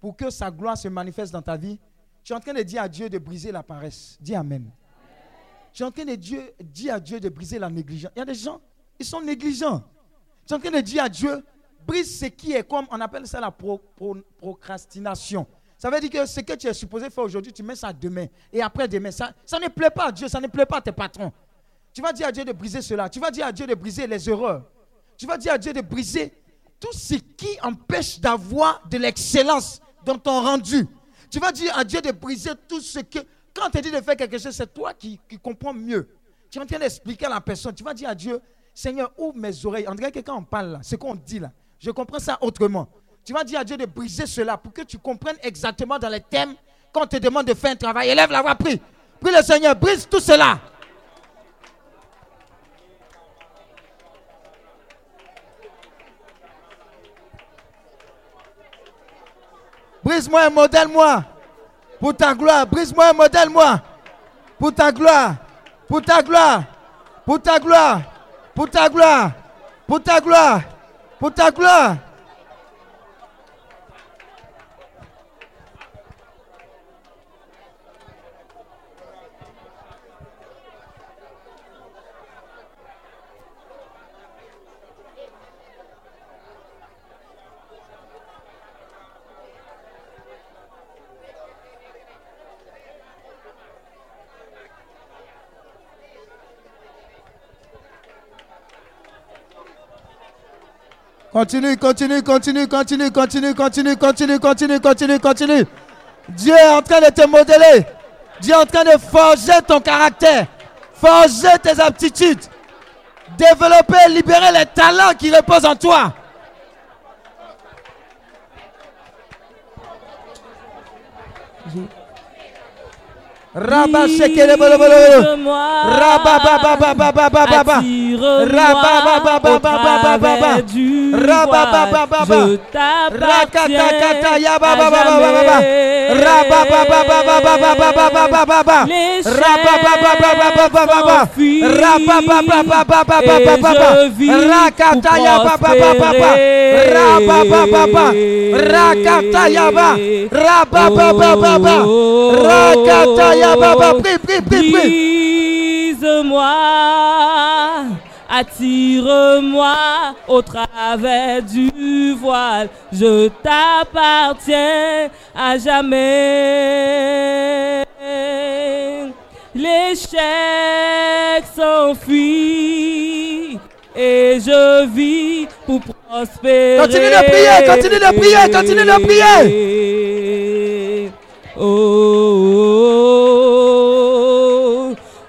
pour que sa gloire se manifeste dans ta vie, tu es en train de dire à Dieu de briser la paresse. Dis Amen. Tu es en train de dire, à Dieu de briser la négligence. Il y a des gens, ils sont négligents. Tu es en train de dire à Dieu, brise ce qui est comme, on appelle ça la pro- pro- procrastination. Ça veut dire que ce que tu es supposé faire aujourd'hui, tu mets ça demain. Et après demain, ça, ça ne plaît pas à Dieu, ça ne plaît pas à tes patrons. Tu vas dire à Dieu de briser cela. Tu vas dire à Dieu de briser les erreurs. Tu vas dire à Dieu de briser tout ce qui empêche d'avoir de l'excellence dans ton rendu. Tu vas dire à Dieu de briser tout ce que... Quand te dit de faire quelque chose, c'est toi qui, comprends mieux. Tu es en train d'expliquer à la personne. Tu vas dire à Dieu, Seigneur, ouvre mes oreilles. En dirait que quand on parle là, ce qu'on dit là, je comprends ça autrement. Tu vas dire à Dieu de briser cela pour que tu comprennes exactement dans les thèmes quand on te demande de faire un travail. Élève la voix, prie. Prie le Seigneur, brise tout cela. Brise-moi un modèle, moi. Pour ta gloire. Brise-moi un modèle, moi. Pour ta gloire. Pour ta gloire. Pour ta gloire. Pour ta gloire. Pour ta gloire. Pour ta gloire. Continue, continue, continue, continue, continue, continue, continue, continue, continue, continue. Dieu est en train de te modeler. Dieu est en train de forger ton caractère, forger tes aptitudes, développer, libérer les talents qui reposent en toi. Rabba shekere bolo bolo bolo. Rabba ba ba ba ba ba ba ba ba. Rabba ba ba ba ba ba ba ba ba. Rabba ba ba ba ba. Rakata kata ya ba ba ba ba ba ba ba. Rabba ba ba ba ba ba ba ba ba ba ba ba ba. Rabba ba ba ba ba ba ba ba ba. Rabba ba ba ba ba ba ba ba ba ba. Rakata ya ba ba ba ba ba. Rabba ba ba ba. Rakata ya ba. Rabba ba ba ba ba. Rakata ya Prie, prie, prie, prie. Brise-moi, attire-moi au travers du voile. Je t'appartiens à jamais. L'échec s'enfuit et je vis pour prospérer. Continue de prier, continue de prier, continue de prier. Oh,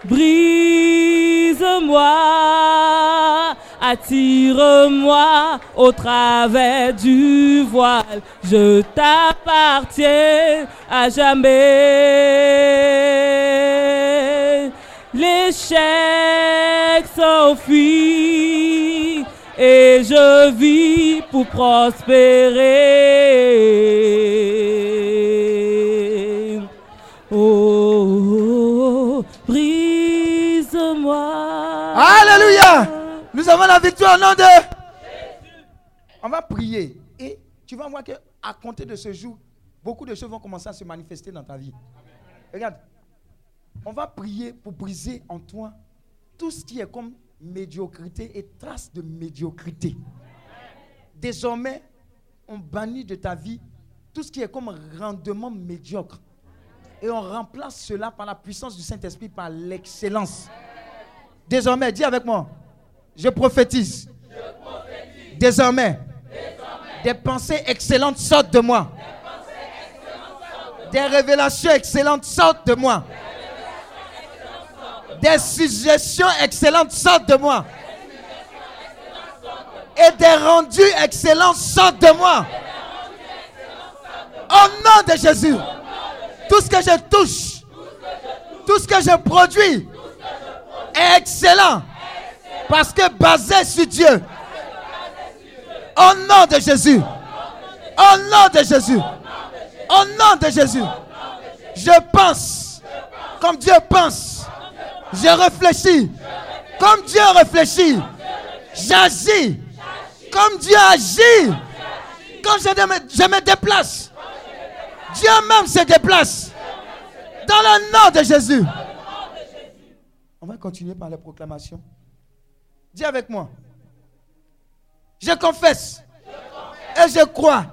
brise-moi, attire-moi au travers du voile. Je t'appartiens à jamais. L'échec s'enfuit et je vis pour prospérer. Oh, brise-moi. Alléluia. Nous avons la victoire au nom de On va prier. Et tu vas voir qu'à compter de ce jour, beaucoup de choses vont commencer à se manifester dans ta vie. Regarde. On va prier pour briser en toi tout ce qui est comme médiocrité et trace de médiocrité. Désormais, on bannit de ta vie tout ce qui est comme rendement médiocre. Et on remplace cela par la puissance du Saint-Esprit, par l'excellence. Désormais, dis avec moi, je prophétise. Désormais, des pensées excellentes sortent de moi. Des révélations excellentes sortent de moi. Des suggestions excellentes sortent de moi. Et des rendus excellents sortent de moi. Au nom de Jésus. Tout ce que je touche, tout ce que je produis est excellent. Parce que basé sur Dieu. Au nom de Jésus. Au nom de Jésus. Au nom de Jésus. Je pense comme Dieu pense. Je réfléchis comme Dieu réfléchit. J'agis comme Dieu agit. Quand je me, déplace, Dieu même se déplace. Dans le nom de Jésus. On va continuer par la proclamation. Dis avec moi. Je confesse, et je crois,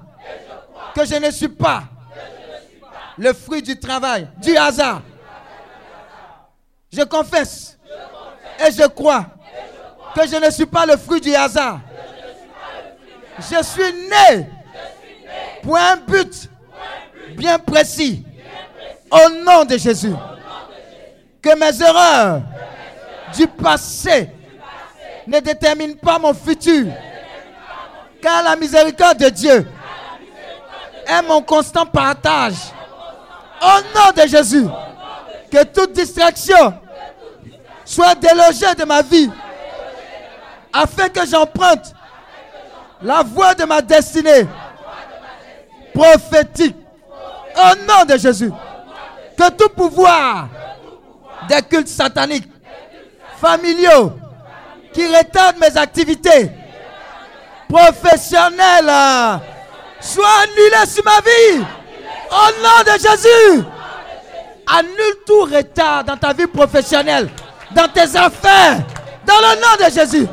que je ne suis pas, le fruit du travail, du hasard. Je confesse, et je crois que je ne suis pas le fruit du hasard. Je suis né pour un but bien précis. Au nom de Jésus. Que mes erreurs du passé ne déterminent pas mon futur. Car la miséricorde de Dieu est mon constant partage. Au nom de Jésus. Que toute distraction soit délogée de ma vie. Afin que j'emprunte la voie de ma destinée prophétique. Au nom de Jésus. Que tout pouvoir des cultes sataniques, familiaux, qui retardent mes activités professionnelles, soit annulé sur ma vie. Au nom de Jésus. Annule tout retard dans ta vie professionnelle, dans tes affaires, dans le nom de Jésus.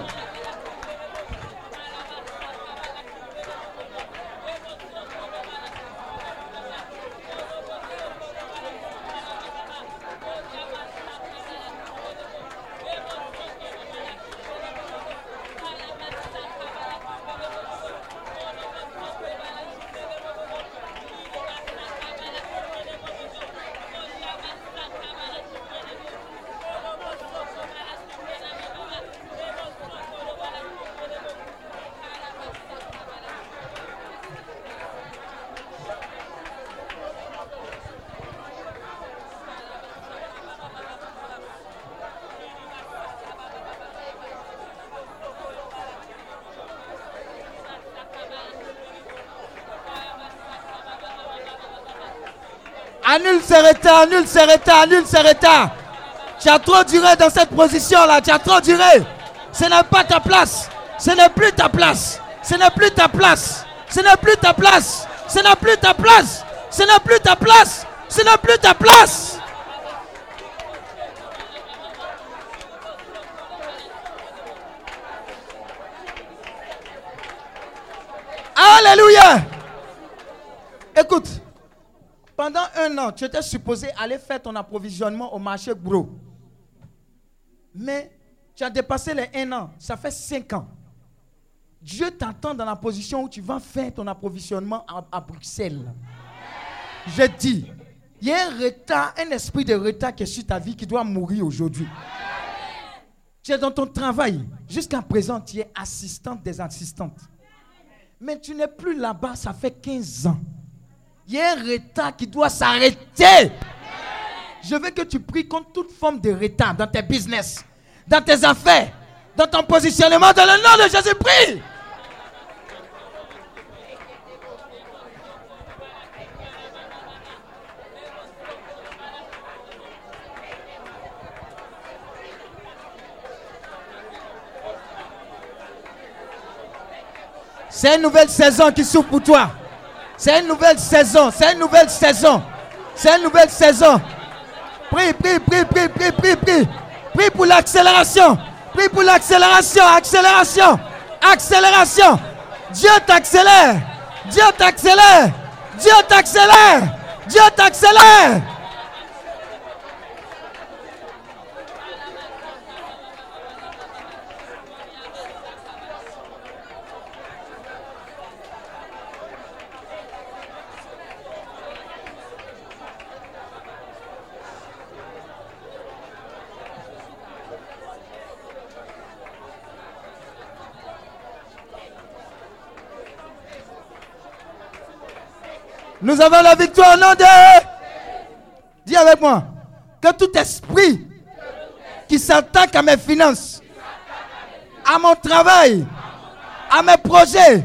Annule ces retards, annule ces retards, annule ces retards. Tu as trop duré dans cette position-là, tu as trop duré. Ce n'est pas ta place. Ce n'est plus ta place. Ce n'est plus ta place. Ce n'est plus ta place. Ce n'est plus ta place. Ce n'est plus ta place. Ce n'est plus ta place. Alléluia. Écoute, pendant un an, tu étais supposé aller faire ton approvisionnement au marché gros. Mais tu as dépassé les un an. Ça fait cinq ans. Dieu t'attend dans la position où tu vas faire ton approvisionnement à, à Bruxelles. Je dis, il y a un retard, un esprit de retard qui est sur ta vie qui doit mourir aujourd'hui. Tu es dans ton travail. Jusqu'à présent, tu es assistante des assistantes. Mais tu n'es plus là-bas, ça fait 15 ans. Il y a un retard qui doit s'arrêter. Je veux que tu pries contre toute forme de retard dans tes business, dans tes affaires, dans ton positionnement. Dans le nom de Jésus, prie. C'est une nouvelle saison qui s'ouvre pour toi. C'est une nouvelle saison. C'est une nouvelle saison. C'est une nouvelle saison. Prie, prie, prie, prie, prie, prie, prie. Prie pour l'accélération. Prie pour l'accélération. Accélération. Accélération. Dieu t'accélère. Dieu t'accélère. Dieu t'accélère. Dieu t'accélère. Nous avons la victoire au nom de... Dis avec moi. Que tout esprit qui s'attaque à mes finances, à mon travail, à mes projets,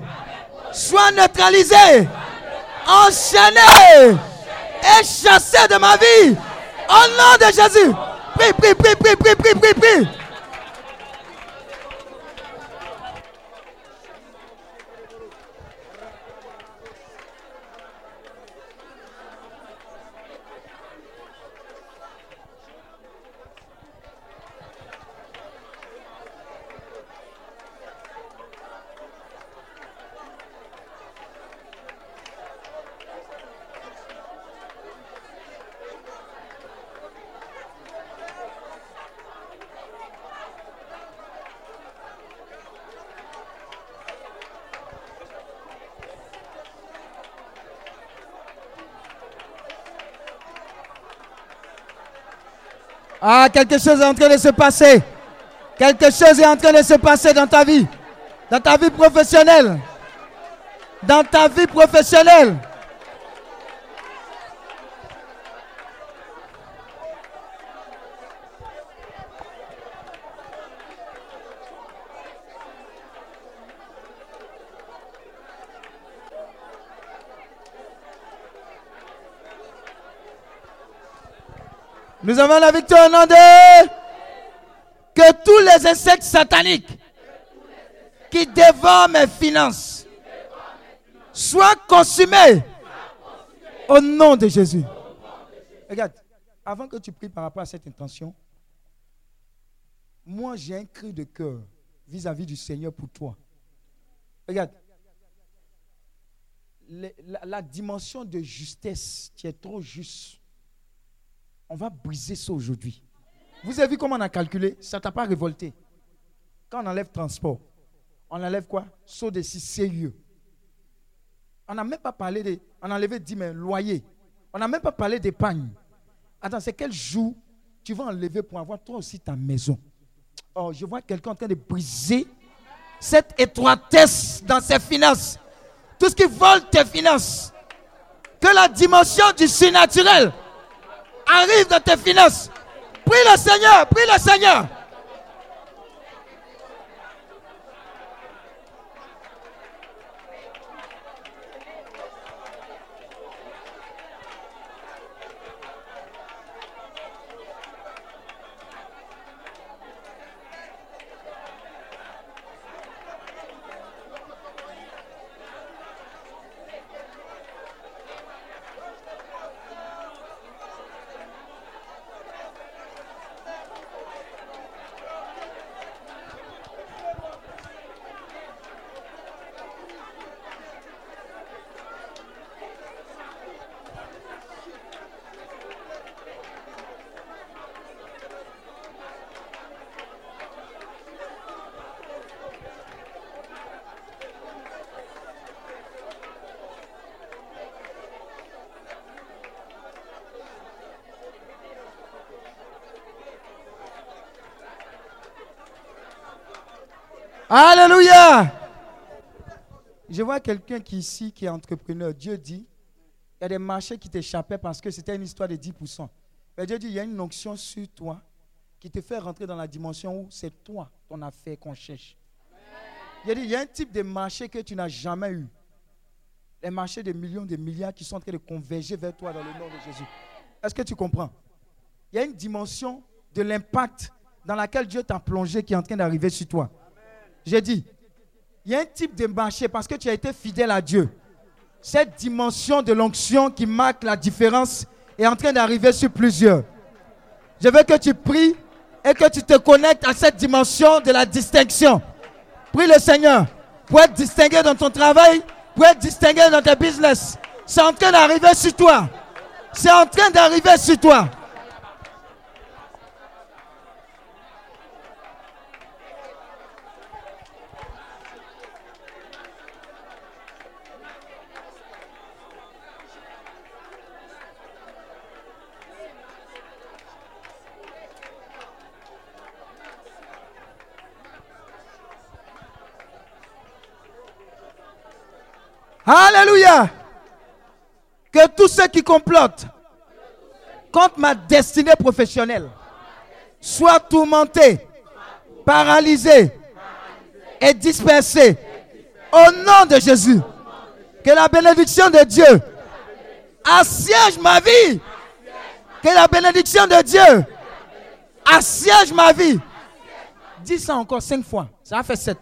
soit neutralisé, enchaîné et chassé de ma vie. Au nom de Jésus. Prie, prie, prie, prie, prie, prie, prie, prie. Ah, quelque chose est en train de se passer. Quelque chose est en train de se passer dans ta vie. Dans ta vie professionnelle. Dans ta vie professionnelle. Nous avons la victoire au nom de... Que tous les insectes sataniques qui dévorent mes finances soient consumés au nom de Jésus. Regarde, avant que tu pries par rapport à cette intention, moi j'ai un cri de cœur vis-à-vis du Seigneur pour toi. Regarde, la, dimension de justesse, qui est trop juste. On va briser ça aujourd'hui. Vous avez vu comment on a calculé? Ça ne t'a pas révolté. Quand on enlève transport, on enlève quoi? Saut de si sérieux. On n'a même pas parlé de. On a enlevé 10 000 loyers. On n'a même pas parlé d'épargne. Attends, c'est quel jour tu vas enlever pour avoir toi aussi ta maison? Oh, je vois quelqu'un en train de briser cette étroitesse dans ses finances. Tout ce qui vole tes finances. Que la dimension du surnaturel arrive dans tes finances. Prie le Seigneur, prie le Seigneur. Alléluia. Je vois quelqu'un qui ici qui est entrepreneur. Dieu dit, il y a des marchés qui t'échappaient parce que c'était une histoire de 10%. Mais Dieu dit, il y a une onction sur toi qui te fait rentrer dans la dimension où c'est toi, ton affaire qu'on cherche. Il y a un type de marché que tu n'as jamais eu. Les marchés de millions, de milliards qui sont en train de converger vers toi dans le nom de Jésus. Est-ce que tu comprends? Il y a une dimension de l'impact dans laquelle Dieu t'a plongé qui est en train d'arriver sur toi. J'ai dit, il y a un type de marché parce que tu as été fidèle à Dieu. Cette dimension de l'onction qui marque la différence est en train d'arriver sur plusieurs. Je veux que tu pries et que tu te connectes à cette dimension de la distinction. Prie le Seigneur pour être distingué dans ton travail, pour être distingué dans tes business. C'est en train d'arriver sur toi. C'est en train d'arriver sur toi. Alléluia. Que tous ceux qui complotent contre ma destinée professionnelle soient tourmentés, paralysés et dispersés. Au nom de Jésus. Que la bénédiction de Dieu assiège ma vie. Que la bénédiction de Dieu assiège ma vie. Dis ça encore cinq fois. Ça fait sept.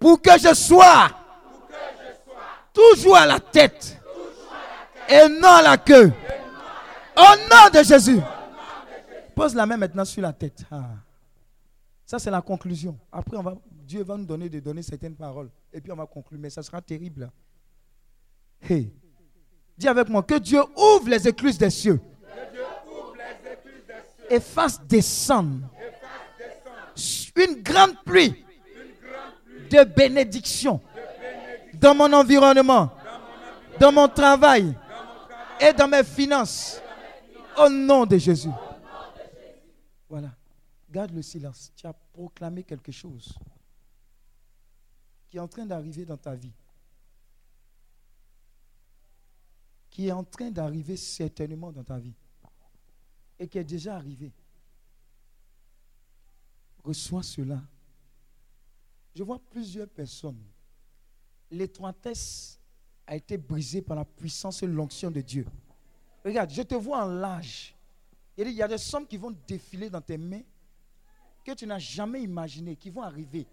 Pour que je sois toujours à la tête et non à la queue. Au nom de Jésus. Pose la main maintenant sur la tête. Ah. Ça, c'est la conclusion. Après, on va, Dieu va nous donner de donner certaines paroles. Et puis, on va conclure. Mais ça sera terrible. Hey. Dis avec moi que Dieu ouvre les écluses des cieux et fasse descendre une grande pluie de bénédiction dans mon environnement, dans mon travail et dans mes finances. Au nom de Jésus. Voilà. Garde le silence. Tu as proclamé quelque chose qui est en train d'arriver dans ta vie. Qui est en train d'arriver certainement dans ta vie. Et qui est déjà arrivé. Reçois cela. Je vois plusieurs personnes. L'étroitesse a été brisée par la puissance et l'onction de Dieu. Regarde, je te vois en l'âge. Il y a des sommes qui vont défiler dans tes mains que tu n'as jamais imaginé, qui vont arriver.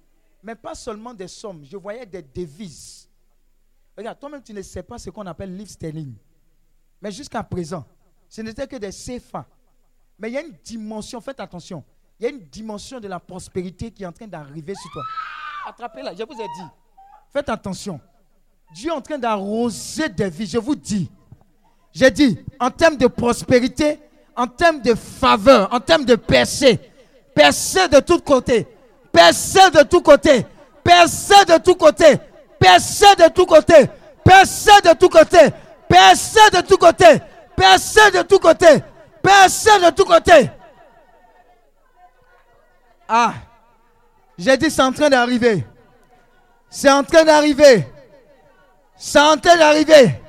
Mais pas seulement des sommes, je voyais des devises. Regarde, toi-même, tu ne sais pas ce qu'on appelle livre sterling. Mais jusqu'à présent, ce n'était que des CFA. Mais il y a une dimension, faites attention, il y a une dimension de la prospérité qui est en train d'arriver sur toi. Attrapez-la, je vous ai dit. Faites attention. Dieu est en train d'arroser des vies, je vous dis. J'ai dit, en termes de prospérité, en termes de faveur, en termes de percée, percée de tous côtés, percée de tous côtés, percée de tous côtés, percée de tous côtés, percée de tous côtés, percée de tous côtés, percée de tous côtés, percée de tous côtés. Ah, j'ai dit c'est en train d'arriver. C'est en train d'arriver. C'est en train d'arriver.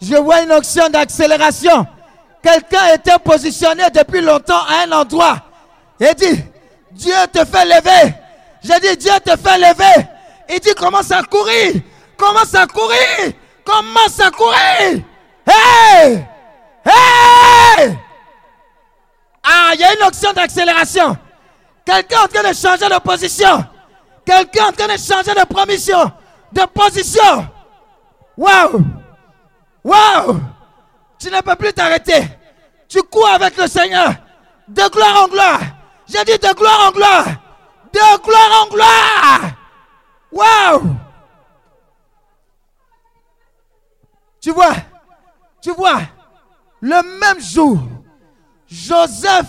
Je vois une option d'accélération. Quelqu'un était positionné depuis longtemps à un endroit. Et dit, Dieu te fait lever. J'ai dit, Dieu te fait lever. Il dit, commence à courir. Commence à courir. Commence à courir. Hey! Hey! Ah, il y a une option d'accélération. Quelqu'un en train de changer de position. Quelqu'un en train de changer de promission, de position. Waouh! Waouh! Tu ne peux plus t'arrêter. Tu cours avec le Seigneur. De gloire en gloire. J'ai dit de gloire en gloire. De gloire en gloire. Waouh! Tu vois, tu vois, le même jour, Joseph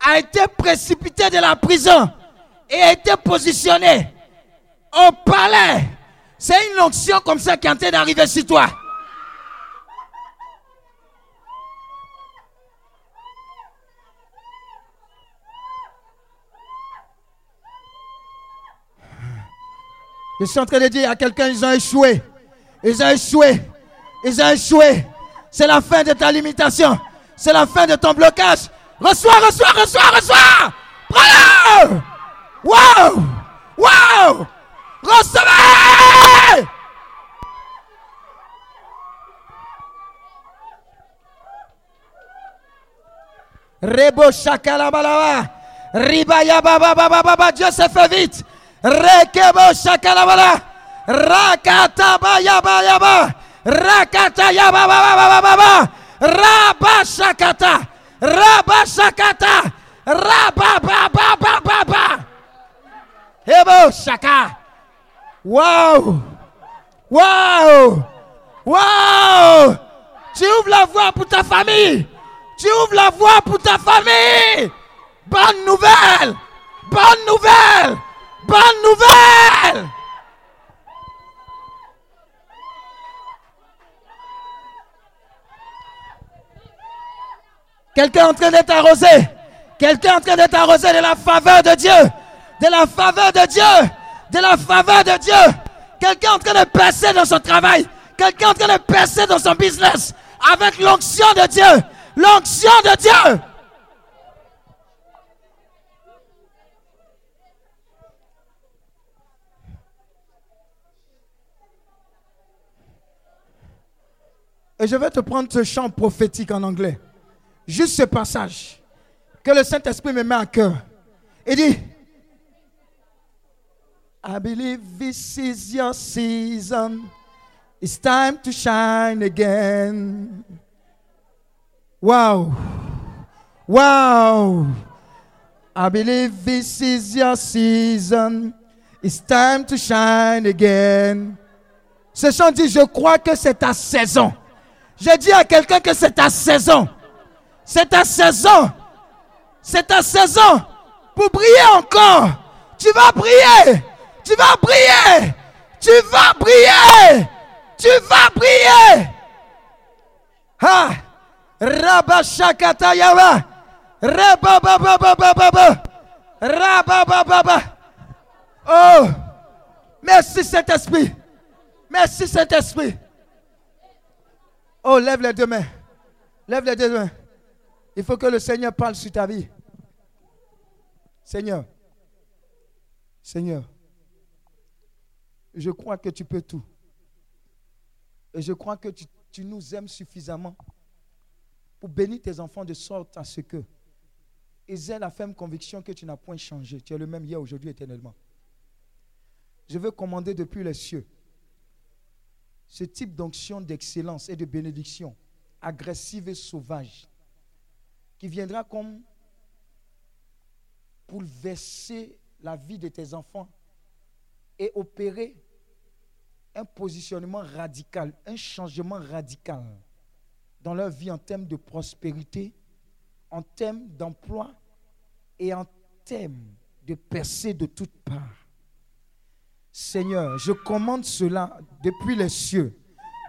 a été précipité de la prison et a été positionné au palais. C'est une onction comme ça qui est en train d'arriver sur toi. Je suis en train de dire à quelqu'un, ils ont échoué. Ils ont échoué. Ils ont échoué. C'est la fin de ta limitation. C'est la fin de ton blocage. Reçois, reçois, reçois, reçois. Prends-le. Wow. Wow. Recevez. Rebo shakalabalaba. Ribaya baba baba baba. Dieu se fait vite. Rekebo shakalabala. Rakata bayaba yaba. Rakata yaba baba baba baba. Raba shakata. Raba shakata. Raba baba baba baba. Ebo shaka. Wow. Wow. Wow. Tu ouvres la voie pour ta famille. Tu ouvres la voie pour ta famille. Bonne nouvelle. Bonne nouvelle. Bonne nouvelle. Quelqu'un est en train d'être arrosé. Quelqu'un est en train d'être arrosé de la faveur de Dieu. De la faveur de Dieu. De la faveur de Dieu. Quelqu'un est en train de percer dans son travail. Quelqu'un est en train de percer dans son business. Avec l'onction de Dieu. L'onction de Dieu. Et je vais te prendre ce chant prophétique en anglais. Juste ce passage que le Saint-Esprit me met à cœur. Il dit, I believe this is your season. It's time to shine again. Wow. Wow. I believe this is your season. It's time to shine again. Ce chant dit, je crois que c'est ta saison. J'ai dit à quelqu'un que c'est ta saison. C'est ta saison. C'est ta saison pour briller encore. Tu vas briller. Tu vas briller. Tu vas briller. Tu vas briller. Ha. Rabashakata yaba. Rababababababa. Rababababa. Oh. Merci Saint-Esprit. Merci Saint-Esprit. Oh, lève les deux mains. Lève les deux mains. Il faut que le Seigneur parle sur ta vie. Seigneur. Seigneur. Je crois que tu peux tout. Et je crois que tu, nous aimes suffisamment pour bénir tes enfants de sorte à ce que ils aient la ferme conviction que tu n'as point changé. Tu es le même hier, aujourd'hui, éternellement. Je veux commander depuis les cieux ce type d'onction d'excellence et de bénédiction, agressive et sauvage, qui viendra comme bouleverser la vie de tes enfants et opérer un positionnement radical, un changement radical dans leur vie en termes de prospérité, en termes d'emploi et en termes de percée de toutes parts. Seigneur, je commande cela depuis les cieux,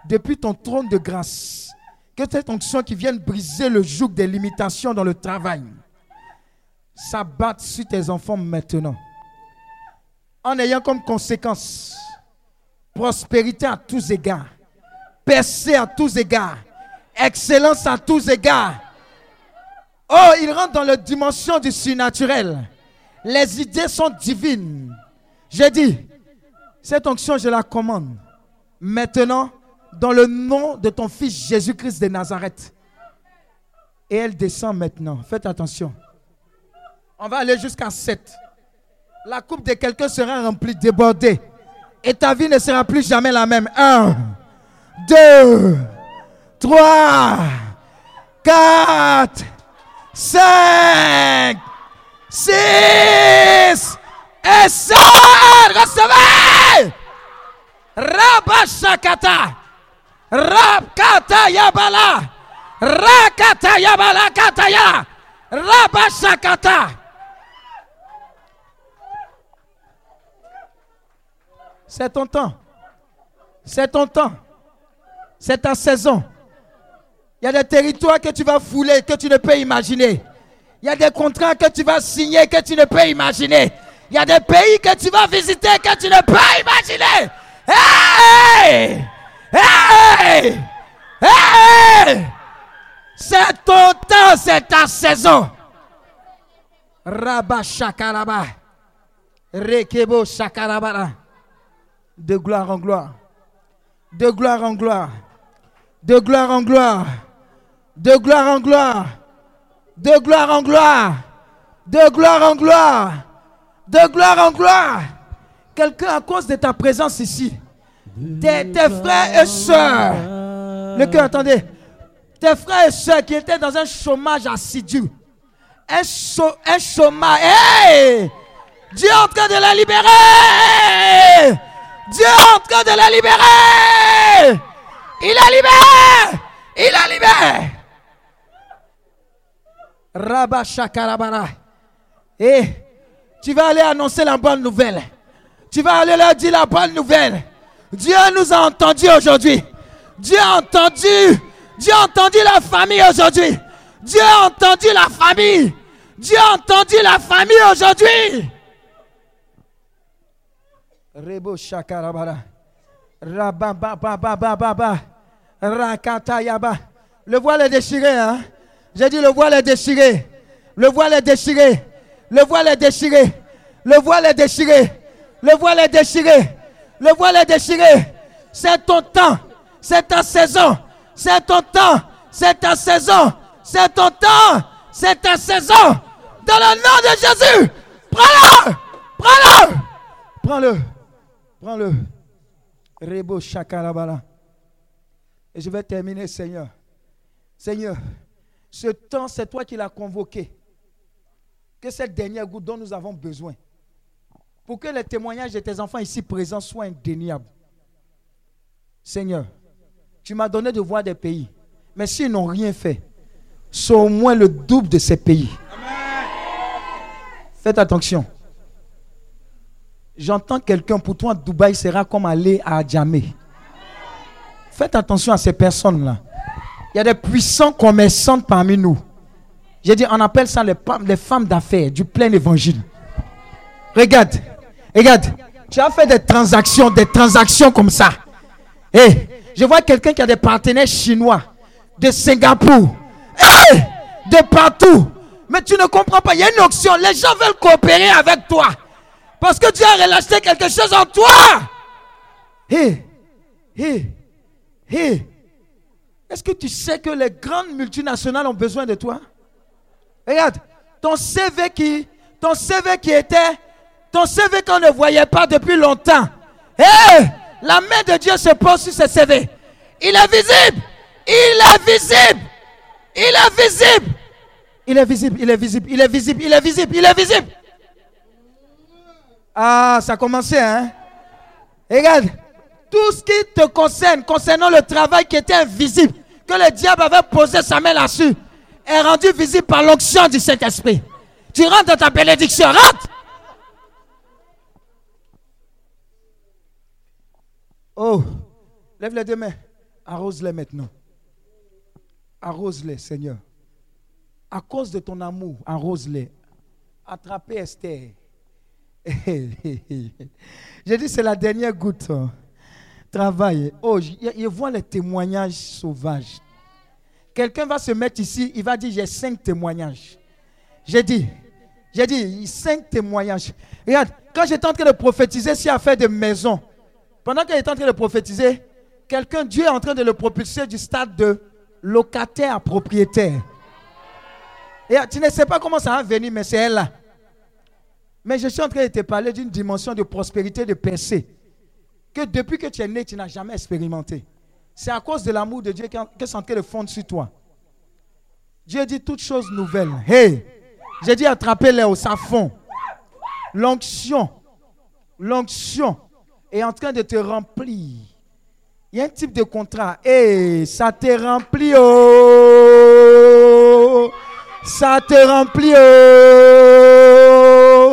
depuis ton trône de grâce. Que cette onction qui vienne briser le joug des limitations dans le travail s'abatte sur tes enfants maintenant. En ayant comme conséquence prospérité à tous égards, percée à tous égards, excellence à tous égards. Oh, il rentre dans la dimension du surnaturel. Les idées sont divines. J'ai dit, cette onction, je la commande. Maintenant, dans le nom de ton fils Jésus-Christ de Nazareth. Et elle descend maintenant. Faites attention. On va aller jusqu'à 7. La coupe de quelqu'un sera remplie, débordée. Et ta vie ne sera plus jamais la même. 1, 2, 3, 4, 5, 6 et 7. Recevez. Rabashakata. Kataya. Rabashakata. C'est ton temps. C'est ton temps. C'est ta saison. Il y a des territoires que tu vas fouler, que tu ne peux imaginer. Il y a des contrats que tu vas signer, que tu ne peux imaginer. Il y a des pays que tu vas visiter, que tu ne peux imaginer. Hey! Hey! C'est ton temps, c'est ta saison. Rabba shakaraba. Rekebo shakarabara. De gloire en gloire. De gloire en gloire. De gloire en gloire. De gloire en gloire. De gloire en gloire. De gloire en gloire. De gloire en gloire. Quelqu'un à cause de ta présence ici. Tes, frères et sœurs. Le cœur, attendez. Tes frères et sœurs qui étaient dans un chômage assidu. Un, chau- un chômage. Dieu est en train de la libérer. Dieu est en train de la libérer. Il a libéré. Il a libéré. Rabba. Et tu vas aller annoncer la bonne nouvelle. Tu vas aller leur dire la bonne nouvelle. Dieu nous a entendus aujourd'hui. Dieu a entendu. Dieu a entendu la famille aujourd'hui. Dieu a entendu la famille. Dieu a entendu la famille aujourd'hui. Rebo shakarabara. Rababababababa. Rakatayaba. Le voile est déchiré, hein? J'ai dit le voile est déchiré. Le voile est déchiré. Le voile est déchiré. Le voile est déchiré. Le voile est déchiré. Le voile est déchiré. C'est ton temps. C'est ta saison. C'est ton temps. C'est ta saison. C'est ton temps. C'est ta saison. Dans le nom de Jésus. Prends-le. Prends-le. Prends-le. Prends-le. Rebo Shakarabala. Et je vais terminer, Seigneur. Seigneur, ce temps, c'est toi qui l'as convoqué. Que cette dernière goutte dont nous avons besoin, pour que les témoignages de tes enfants ici présents soient indéniables. Seigneur, tu m'as donné de voir des pays. Mais s'ils n'ont rien fait, c'est au moins le double de ces pays. Faites attention. J'entends quelqu'un, pour toi, Dubaï sera comme aller à Djamé. Faites attention à ces personnes-là. Il y a des puissants commerçants parmi nous. J'ai dit, on appelle ça les femmes d'affaires du plein évangile. Regarde, regarde. Tu as fait des transactions, des transactions comme ça. Eh, je vois quelqu'un qui a des partenaires chinois, de Singapour, eh, de partout. Mais tu ne comprends pas, il y a une option. Les gens veulent coopérer avec toi. Parce que Dieu a relâché quelque chose en toi. Hé, hé, hé. Est-ce que tu sais que les grandes multinationales ont besoin de toi? Regarde, ton CV qui, ton CV qui était, ton CV qu'on ne voyait pas depuis longtemps. Hé, la main de Dieu se pose sur ce CV. Il est visible. Il est visible. Il est visible. Il est visible, il est visible, il est visible, il est visible, il est visible. Ah, ça a commencé, hein? Regarde, tout ce qui te concerne, concernant le travail qui était invisible, que le diable avait posé sa main là-dessus, est rendu visible par l'onction du Saint-Esprit. Tu rentres dans ta bénédiction, rentre! Oh, lève les deux mains. Arrose-les maintenant. Arrose-les, Seigneur. À cause de ton amour, arrose-les. Attrapez Esther. J'ai dit, c'est la dernière goutte. hein. Travaille. Oh, je, vois les témoignages sauvages. Quelqu'un va se mettre ici, il va dire, j'ai cinq témoignages. J'ai dit, j'ai dit, cinq témoignages. Regarde, quand j'étais en train de prophétiser sur affaire de maison, pendant qu'il était en train de prophétiser, quelqu'un, Dieu est en train de le propulser du stade de locataire à propriétaire. Et tu ne sais pas comment ça va venir, mais c'est elle là. Mais je suis en train de te parler d'une dimension de prospérité, de percée, que depuis que tu es né, tu n'as jamais expérimenté. C'est à cause de l'amour de Dieu que c'est en train de fondre sur toi. Dieu dit toutes choses nouvelles. Hey, j'ai dit attrapez-les au fond. L'onction, l'onction est en train de te remplir. Il y a un type de contrat. Et ça te remplit. Oh. Ça te remplit.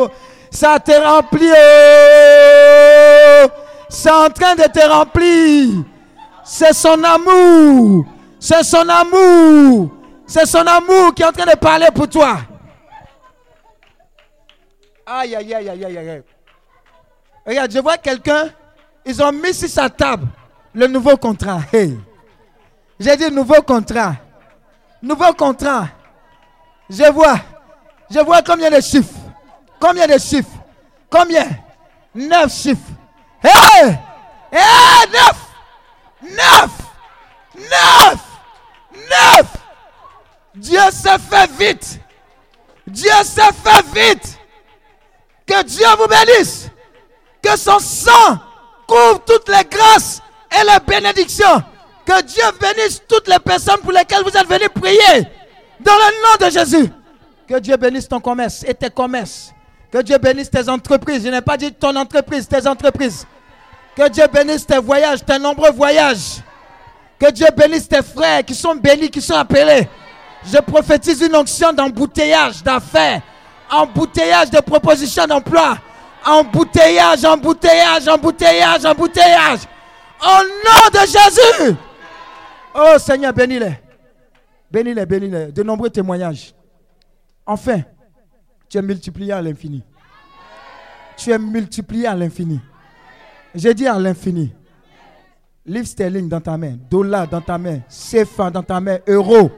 Oh. Ça te remplit. Oh. C'est en train de te remplir. C'est son amour. C'est son amour. C'est son amour qui est en train de parler pour toi. Aïe, aïe, aïe, aïe, aïe, aïe. Regarde, je vois quelqu'un. Ils ont mis sur sa table le nouveau contrat. Hey. J'ai dit nouveau contrat. Nouveau contrat. Je vois. Je vois combien de chiffres. Combien de chiffres. Combien Neuf chiffres. Hey! Hey! Neuf! Neuf! Neuf! Neuf! Dieu s'est fait vite. Dieu s'est fait vite. Que Dieu vous bénisse. Que son sang couvre toutes les grâces et les bénédictions. Que Dieu bénisse toutes les personnes pour lesquelles vous êtes venus prier. Dans le nom de Jésus. Que Dieu bénisse ton commerce et tes commerces. Que Dieu bénisse tes entreprises. Je n'ai pas dit ton entreprise, tes entreprises. Que Dieu bénisse tes voyages, tes nombreux voyages. Que Dieu bénisse tes frères qui sont bénis, qui sont appelés. Je prophétise une onction d'embouteillage d'affaires, embouteillage de propositions d'emploi, embouteillage, embouteillage, embouteillage, embouteillage. Au nom de Jésus. Oh Seigneur, bénis-les. Bénis-les, bénis-les. De nombreux témoignages. Enfin, tu es multiplié à l'infini. Tu es multiplié à l'infini. J'ai dit à l'infini. Livre sterling dans ta main, dollar dans ta main, CFA dans ta main, euro.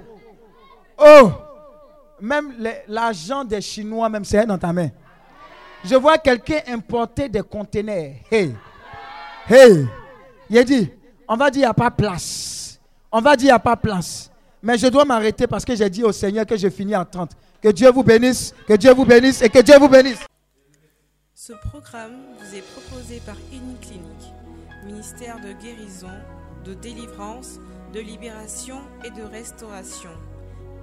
Oh, même l'argent des Chinois, même c'est dans ta main. Je vois quelqu'un importer des conteneurs. Hey, hey. Il a dit, on va dire il n'y a pas place. On va dire il n'y a pas place. Mais je dois m'arrêter parce que j'ai dit au Seigneur que je finis en 30. Que Dieu vous bénisse, que Dieu vous bénisse et que Dieu vous bénisse. Ce programme vous est proposé par Clinique, ministère de guérison, de délivrance, de libération et de restauration.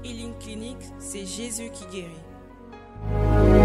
Healing Clinic, c'est Jésus qui guérit.